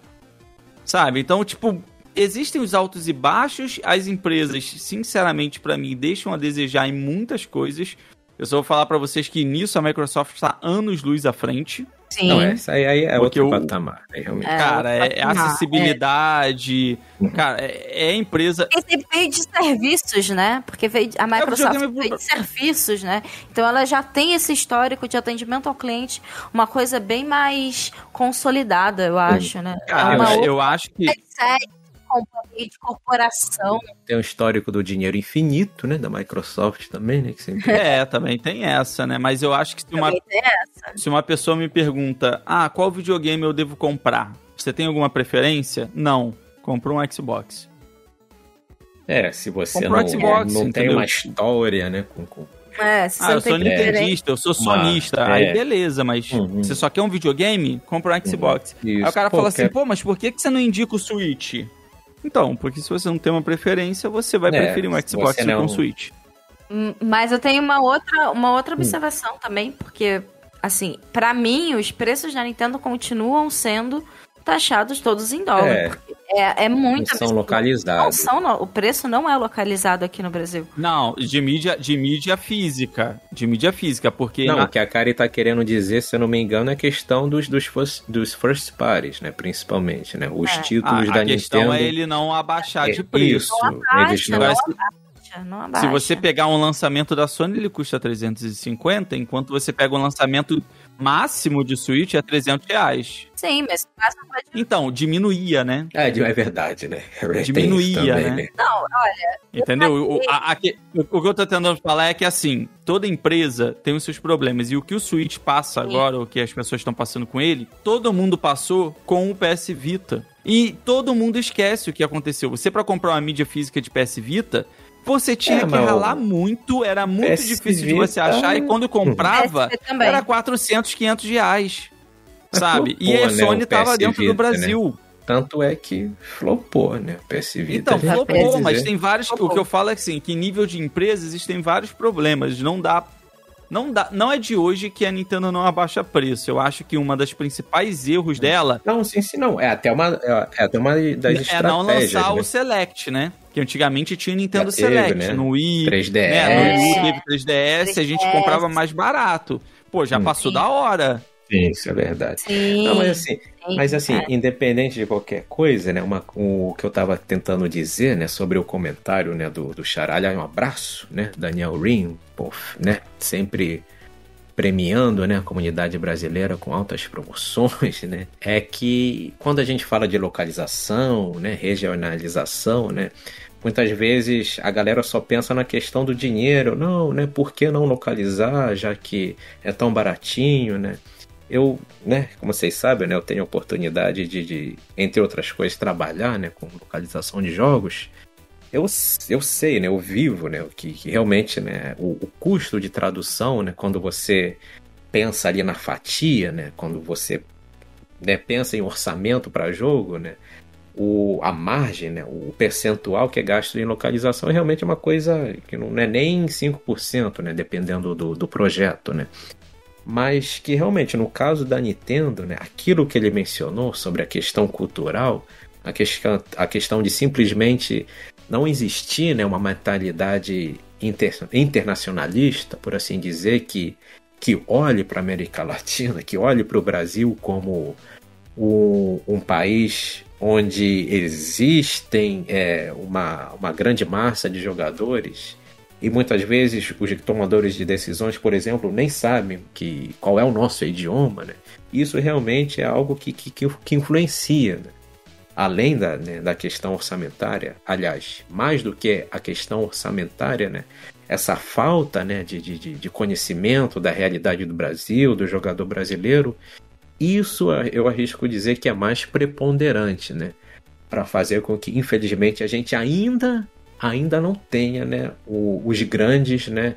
Sabe? Então, tipo, existem os altos e baixos. As empresas, sinceramente, pra mim, deixam a desejar em muitas coisas. Eu só vou falar pra vocês que nisso a Microsoft está anos luz à frente. Sim. Não, essa aí, aí é Porque outro o- patamar. né, realmente. É, cara, é, é acessibilidade. Cara, é, é empresa. Esse veio de serviços, né? Porque veio, a Microsoft videogame- veio de serviços, né? Então ela já tem esse histórico de atendimento ao cliente, uma coisa bem mais consolidada, eu acho, né? Cara, é uma outra eu acho que. Companhia, de corporação. Tem um histórico do dinheiro infinito, né? Da Microsoft também, né? Que sempre... É, também tem essa, né? Mas eu acho que se uma, se uma pessoa me pergunta, ah, qual videogame eu devo comprar? Você tem alguma preferência? Não. Compra um Xbox. É, se você Comprou não, Xbox, não tem entendeu? uma história, né? Com, com... É, se Ah, eu sou nintendista, eu sou Uma- sonista. é. Aí beleza, mas Uhum. você só quer um videogame? Compra um Xbox. Isso. Aí o cara Pô, fala assim, quer- pô, mas por que, que você não indica o Switch? Então, porque se você não tem uma preferência, você vai É, preferir um Xbox do que um Switch. Hum, Mas eu tenho uma outra, uma Hum. outra observação também, porque, assim, pra mim, os preços da Nintendo continuam sendo taxados todos em dólar. É. É, é muito são localizados. são, o preço não é localizado aqui no Brasil. Não, de mídia, de mídia física. De mídia física, porque Não, na- o que a Kari tá querendo dizer, se eu não me engano, é a questão dos, dos, first, dos first parties, né? Principalmente, né? Os É. títulos a, da a questão Nintendo. é ele não abaixar É, de preço. Isso, Não abaixa, eles não... não abaixa. Abaixa, não abaixa. Se você pegar um lançamento da Sony, ele custa 350, enquanto você pega um lançamento máximo de Switch é 300 reais. Sim, mas pode... Então, diminuía, né? É, é verdade, né? Isso Diminuía, também, né? Não, olha, Entendeu? O, a- aqui- o- o que eu tô tentando falar é que, assim, toda empresa tem os seus problemas. E o que o Switch passa agora, o que as pessoas estão passando com ele, todo mundo passou com o PS Vita. E todo mundo esquece o que aconteceu. Você, pra comprar uma mídia física de PS Vita, você tinha É, que ralar muito, era muito PS difícil de você Vita- achar. E quando comprava, era 400, 500 reais. Sabe? E flopou, a né, Sony o tava dentro do né? Brasil. Tanto é que flopou, né? PS Vita. Então, a gente flopou, mas tem vários. O que eu falo é assim, que em nível de empresa existem vários problemas. Não dá. Não dá. Não é de hoje que a Nintendo não abaixa preço. Eu acho que uma das principais erros dela Não, sim, sim, não. É até uma, é é até uma das é não estratégias, lançar né? o Select, né? Que antigamente tinha Nintendo teve, Select né? no Wii. 3DS. Né? No Wii teve 3DS, a gente 3DS. comprava mais barato. Pô, já Hum. passou da hora. Sim, isso é verdade. Sim. Não, mas assim, sim, mas assim, independente de qualquer coisa, né? Uma, o que eu tava tentando dizer, né, sobre o comentário, né, do, do Charalha, um abraço, né, Daniel Rin, pô, né, sempre premiando, né, a comunidade brasileira com altas promoções, né, é que quando a gente fala de localização, né, regionalização, né, muitas vezes a galera só pensa na questão do dinheiro, não, né, por que não localizar, já que é tão baratinho, né, eu, né, como vocês sabem, né, eu tenho a oportunidade de, de, entre outras coisas, trabalhar, né, com localização de jogos. Eu, eu sei, né, eu vivo, né, que, que realmente, né, o, o custo de tradução, né, quando você pensa ali na fatia, né, quando você né, pensa em orçamento para jogo, né, o, a margem, né, o percentual que é gasto em localização é realmente uma coisa que não é nem 5%, né, dependendo do, do projeto, né? Mas que realmente no caso da Nintendo, né, aquilo que ele mencionou sobre a questão cultural, a questão, a questão de simplesmente não existir né, uma mentalidade inter, internacionalista, por assim dizer, que, que olhe para a América Latina, que olhe para o Brasil como um, um país onde existem é, uma, uma grande massa de jogadores e muitas vezes os tomadores de decisões, por exemplo, nem sabem que, qual é o nosso idioma, né? Isso realmente é algo que, que, que influencia, né? Além da, né, da questão orçamentária, aliás, mais do que a questão orçamentária, né? Essa falta né, de, de, de conhecimento da realidade do Brasil, do jogador brasileiro, isso eu arrisco dizer que é mais preponderante, né? Para fazer com que, infelizmente, a gente ainda ainda não tenha né, o, os grandes né,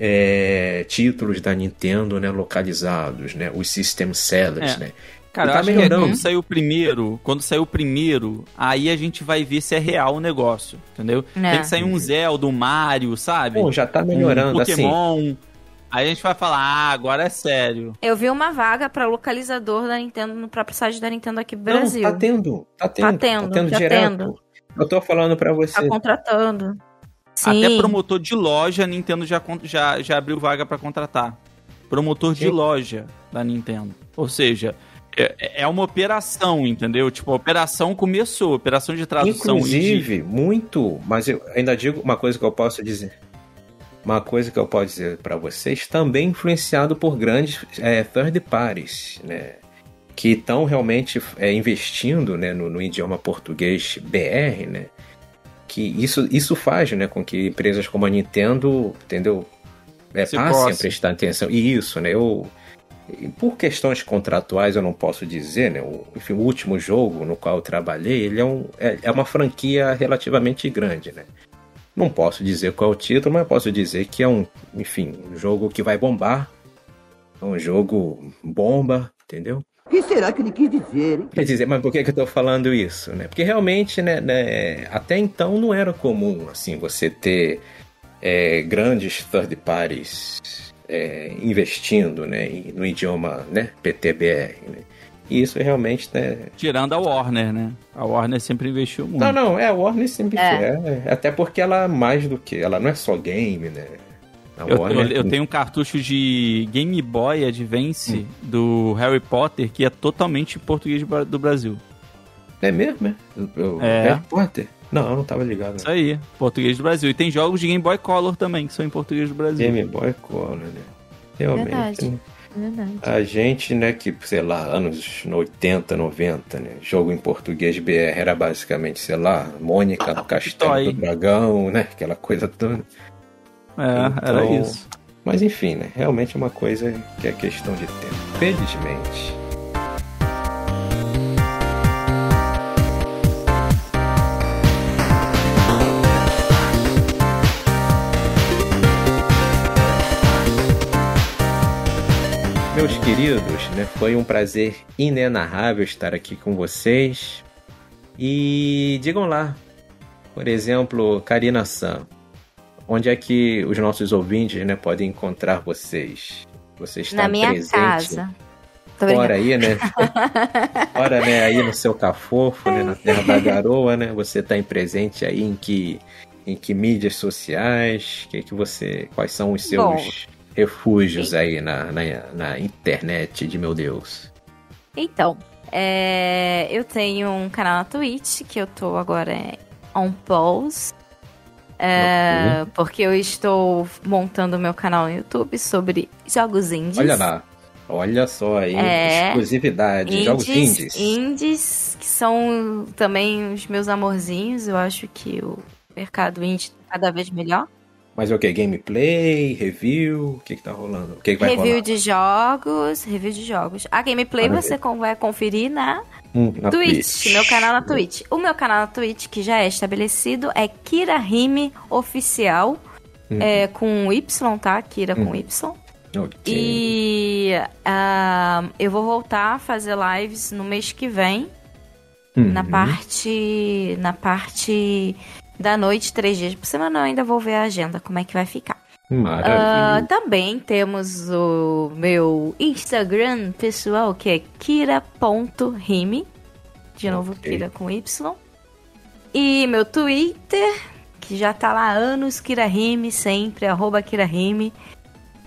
é, títulos da Nintendo né, localizados, né, os system sellers, É. né? Cara, eu tá acho que melhorando. quando sair o primeiro, quando sair o primeiro, aí a gente vai ver se é real o negócio, entendeu? É. Tem que sair um Zelda, um Mario, sabe? Bom, já tá melhorando, um assim. Pokémon. Aí a gente vai falar, ah, agora é sério. Eu vi uma vaga pra localizador da Nintendo no próprio site da Nintendo aqui no Brasil. Não, tá tendo, tá tendo, tá tendo, tendo, tá direto. tendo. Eu tô falando pra você. Tá contratando. Sim. Até promotor de loja, a Nintendo já, já, já abriu vaga pra contratar. Promotor de loja da Nintendo. Ou seja, é, é uma operação, entendeu? Tipo, a operação começou, operação de tradução. e de- Inclusive, muito, mas eu ainda digo uma coisa que eu posso dizer. Uma coisa que eu posso dizer para vocês, também influenciado por grandes é, third parties, né? Que estão realmente é, investindo né, no, no idioma português BR, né? Que isso, isso faz né, com que empresas como a Nintendo, entendeu? É, Se passem a coce. prestar atenção. E isso, né? Eu, por questões contratuais eu não posso dizer, né? O, enfim, o último jogo no qual eu trabalhei, ele é, um, é, é uma franquia relativamente grande, né? Não posso dizer qual é o título, mas posso dizer que é um, enfim, um jogo que vai bombar. É um jogo bomba, entendeu? O que será que ele quis dizer, hein? Quer dizer, mas por que, que eu tô falando isso, né? Porque realmente, né, né, até então não era comum, assim, você ter é, grandes third parties é, investindo, né, no idioma, né, PTBR, né? E isso realmente, né... Tirando a Warner, né? A Warner sempre investiu muito. Não, não, é, a Warner sempre É. é. Até porque ela mais do que... Ela não é só game, né? Eu, Warner- eu- eu tenho um cartucho de Game Boy Advance do Harry Potter que é totalmente português do Brasil. É mesmo, é? O- o É. Harry Potter? Não, não tava ligado. Isso aí, português do Brasil. E tem jogos de Game Boy Color também, que são em português do Brasil. Game Boy Color, né? Realmente. Verdade. né? Verdade. A gente, né, que, sei lá, anos 80, 90, né? Jogo em português BR era basicamente, sei lá, Mônica no Castelo Toy. do Dragão, né? Aquela coisa toda. É, era Então, isso. Mas enfim, né? Realmente é uma coisa que é questão de tempo. Felizmente. Meus queridos, né, foi um prazer inenarrável estar aqui com vocês. E digam lá, por exemplo, Karina San, onde é que os nossos ouvintes né, podem encontrar vocês? Você está Na minha presente? casa. Fora aí, né? Fora, né, aí no seu cafofo, né, na terra da garoa, né? Você está em presente aí em que em que mídias sociais? Que que você, quais são os seus Bom. Refúgios aí na, na, na internet de meu Deus? Então, é, eu tenho um canal na Twitch que eu tô agora é, on pause. É, Porque eu estou montando meu canal no YouTube sobre jogos indies. Olha lá. Olha só aí, É. exclusividade, jogos indies. indies, que são também os meus amorzinhos. Eu acho que o mercado indie tá cada vez melhor. Mas o que? Gameplay, review? O que que tá rolando? O que, que vai review rolar? de jogos, review de jogos. A gameplay Maravilha. você con- vai conferir na Hum, na Twitch, meu canal na Twitch. O meu canal na Twitch, que já é estabelecido, é Kirahime Oficial, Uhum. é, com Y, tá? Kira com Uhum. Y. Ok. E ah, eu vou voltar a fazer lives no mês que vem, Uhum. na parte na parte da noite, três dias por semana. Eu ainda vou ver a agenda, como é que vai ficar. Maravilha. também temos o meu Instagram pessoal, que é kira.rime. De novo, Ok. Kira com Y. E meu Twitter, que já tá lá há anos, KiraRime, sempre, arroba KiraRime.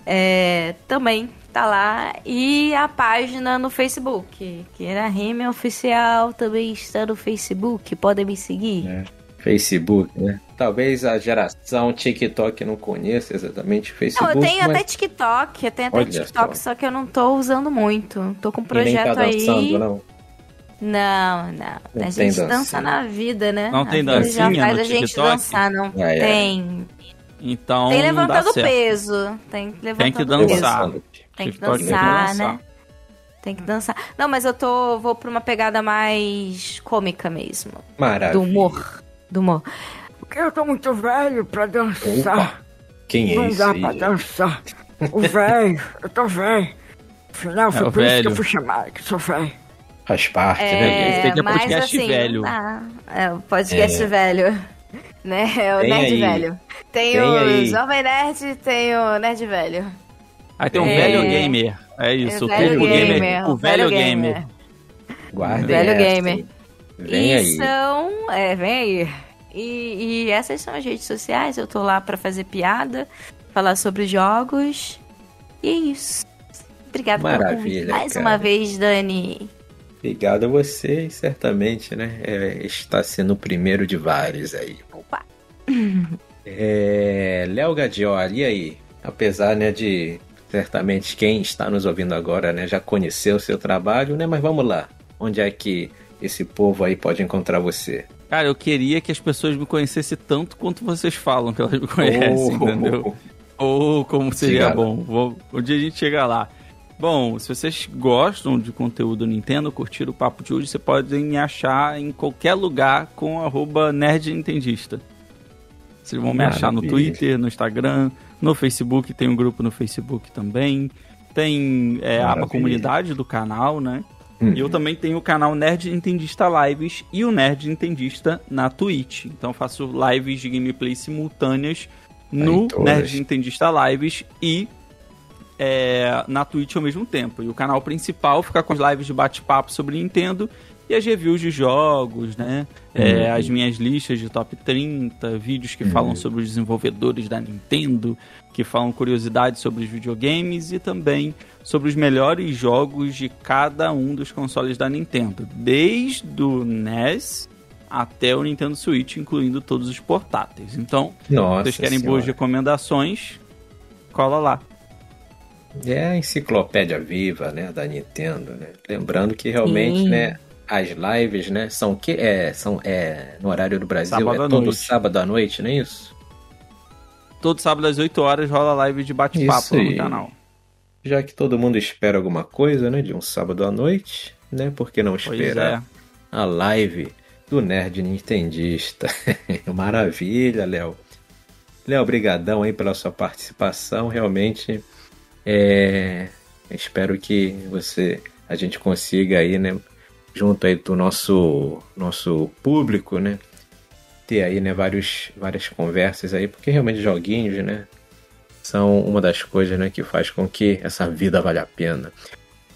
É, também tá lá. E a página no Facebook, KiraRime Oficial, também está no Facebook. Podem me seguir. É. Facebook, né? Talvez a geração TikTok não conheça exatamente o Não, Facebook. eu tenho mas... até TikTok, eu tenho até Olha TikTok, só. só. que eu não tô usando muito. Tô com um E nem projeto tá dançando, aí. não. Não, não. Não a gente dança dancinha. na vida, né? Não a tem vida já dancinha faz no a gente TikTok? dançar, não. Ah, é. Tem. Então tem não dá levantando certo. peso. Tem levantando Tem que peso. dançar. Tem que TikTok tem que dançar, dançar. né? Tem que dançar. Não, mas eu tô. Vou pra uma pegada mais cômica mesmo. Maravilha. Do humor. Do. Porque eu tô muito velho pra dançar. Opa, quem é Não esse dá aí? pra dançar. O velho, eu tô velho. Afinal, É, foi o por isso que velho. eu fui chamado, que sou velho. Faz parte, Esse né? aqui é mas podcast assim, velho. não dá. É o podcast É. velho. Né? É o Tem Nerd aí. Velho. Tem, Tem o aí. Jovem Nerd tem o Nerd Velho. Aí tem um É. velho gamer. É isso, É o velho gamer, gamer. o O velho velho gamer. gamer. Guardem Velho essa, gamer. Vem e aí. são. É, vem aí. E, e essas são as redes sociais. Eu tô lá pra fazer piada, falar sobre jogos. E é isso. Obrigada Maravilha. Mais cara. uma vez, Dani. Obrigado a você, certamente, né? é, está sendo o primeiro de vários aí. Opa. É, Léo Gadioli, e aí? Apesar, né, de certamente quem está nos ouvindo agora, né, já conheceu o seu trabalho, né? Mas vamos lá. Onde é que esse povo aí pode encontrar você? Cara, eu queria que as pessoas me conhecessem tanto quanto vocês falam que elas me conhecem, Oh. entendeu? Ou como seria bom. Vou, um dia a gente chega lá. Bom, se vocês gostam de conteúdo Nintendo, curtiram o papo de hoje, você pode me achar em qualquer lugar com arroba nerdnintendista. Vocês vão me achar no. Twitter, no Instagram, no Facebook, tem um grupo no Facebook também. Tem é, a aba comunidade do canal, né? E eu também tenho o canal Nerd Nintendista Lives e o Nerd Nintendista na Twitch. Então eu faço lives de gameplay simultâneas no. Nerd Nintendista Lives e é, na Twitch ao mesmo tempo. E o canal principal fica com as lives de bate-papo sobre Nintendo e as reviews de jogos, né? É, Uhum. As minhas listas de top 30, vídeos que falam sobre os desenvolvedores da Nintendo, que falam curiosidades sobre os videogames e também sobre os melhores jogos de cada um dos consoles da Nintendo, desde o NES até o Nintendo Switch, incluindo todos os portáteis. Então, Nossa se vocês querem senhora. boas recomendações, cola lá. É a enciclopédia viva, né, da Nintendo, né? Lembrando que realmente, Sim. né, as lives, né, são que é, são é no horário do Brasil Sábado é todo noite. sábado à noite, não é isso? Todo sábado às 8 horas rola live de bate-papo no canal. Já que todo mundo espera alguma coisa, né, de um sábado à noite, né? Por que não esperar é. a live do Nerd Nintendista? Maravilha, Léo. Léo, brigadão aí pela sua participação. Realmente, é, espero que você, a gente consiga aí, né, junto aí do nosso nosso público, né, ter aí, né, vários várias conversas aí, porque realmente joguinhos, né, são uma das coisas, né, que faz com que essa vida valha a pena.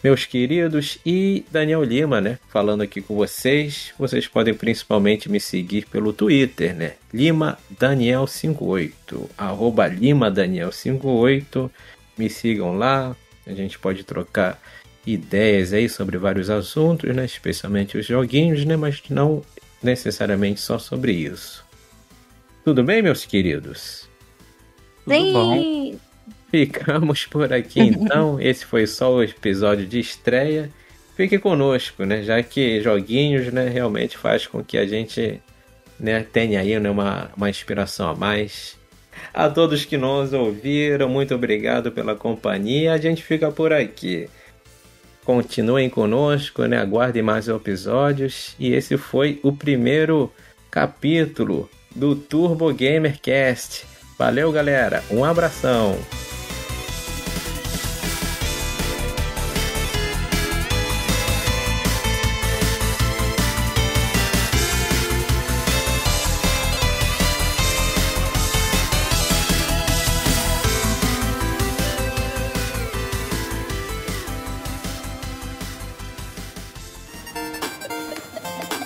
Meus queridos e Daniel Lima, né, falando aqui com vocês. Vocês podem principalmente me seguir pelo Twitter, né? Lima Daniel 58, arroba Lima Daniel 58. Me sigam lá. A gente pode trocar ideias aí sobre vários assuntos, né? Especialmente os joguinhos, né? Mas não necessariamente só sobre isso. Tudo bem, meus queridos? Tudo bom. Sim. Ficamos por aqui então. Esse foi só o episódio de estreia. Fique conosco, né? Já que joguinhos, né, realmente faz com que a gente, né, tenha aí né, uma, uma inspiração a mais. A todos que nos ouviram, muito obrigado pela companhia. A gente fica por aqui. Continuem conosco, né? Aguardem mais episódios. E esse foi o primeiro capítulo do Turbo Gamer Cast. Valeu, galera. Um abração.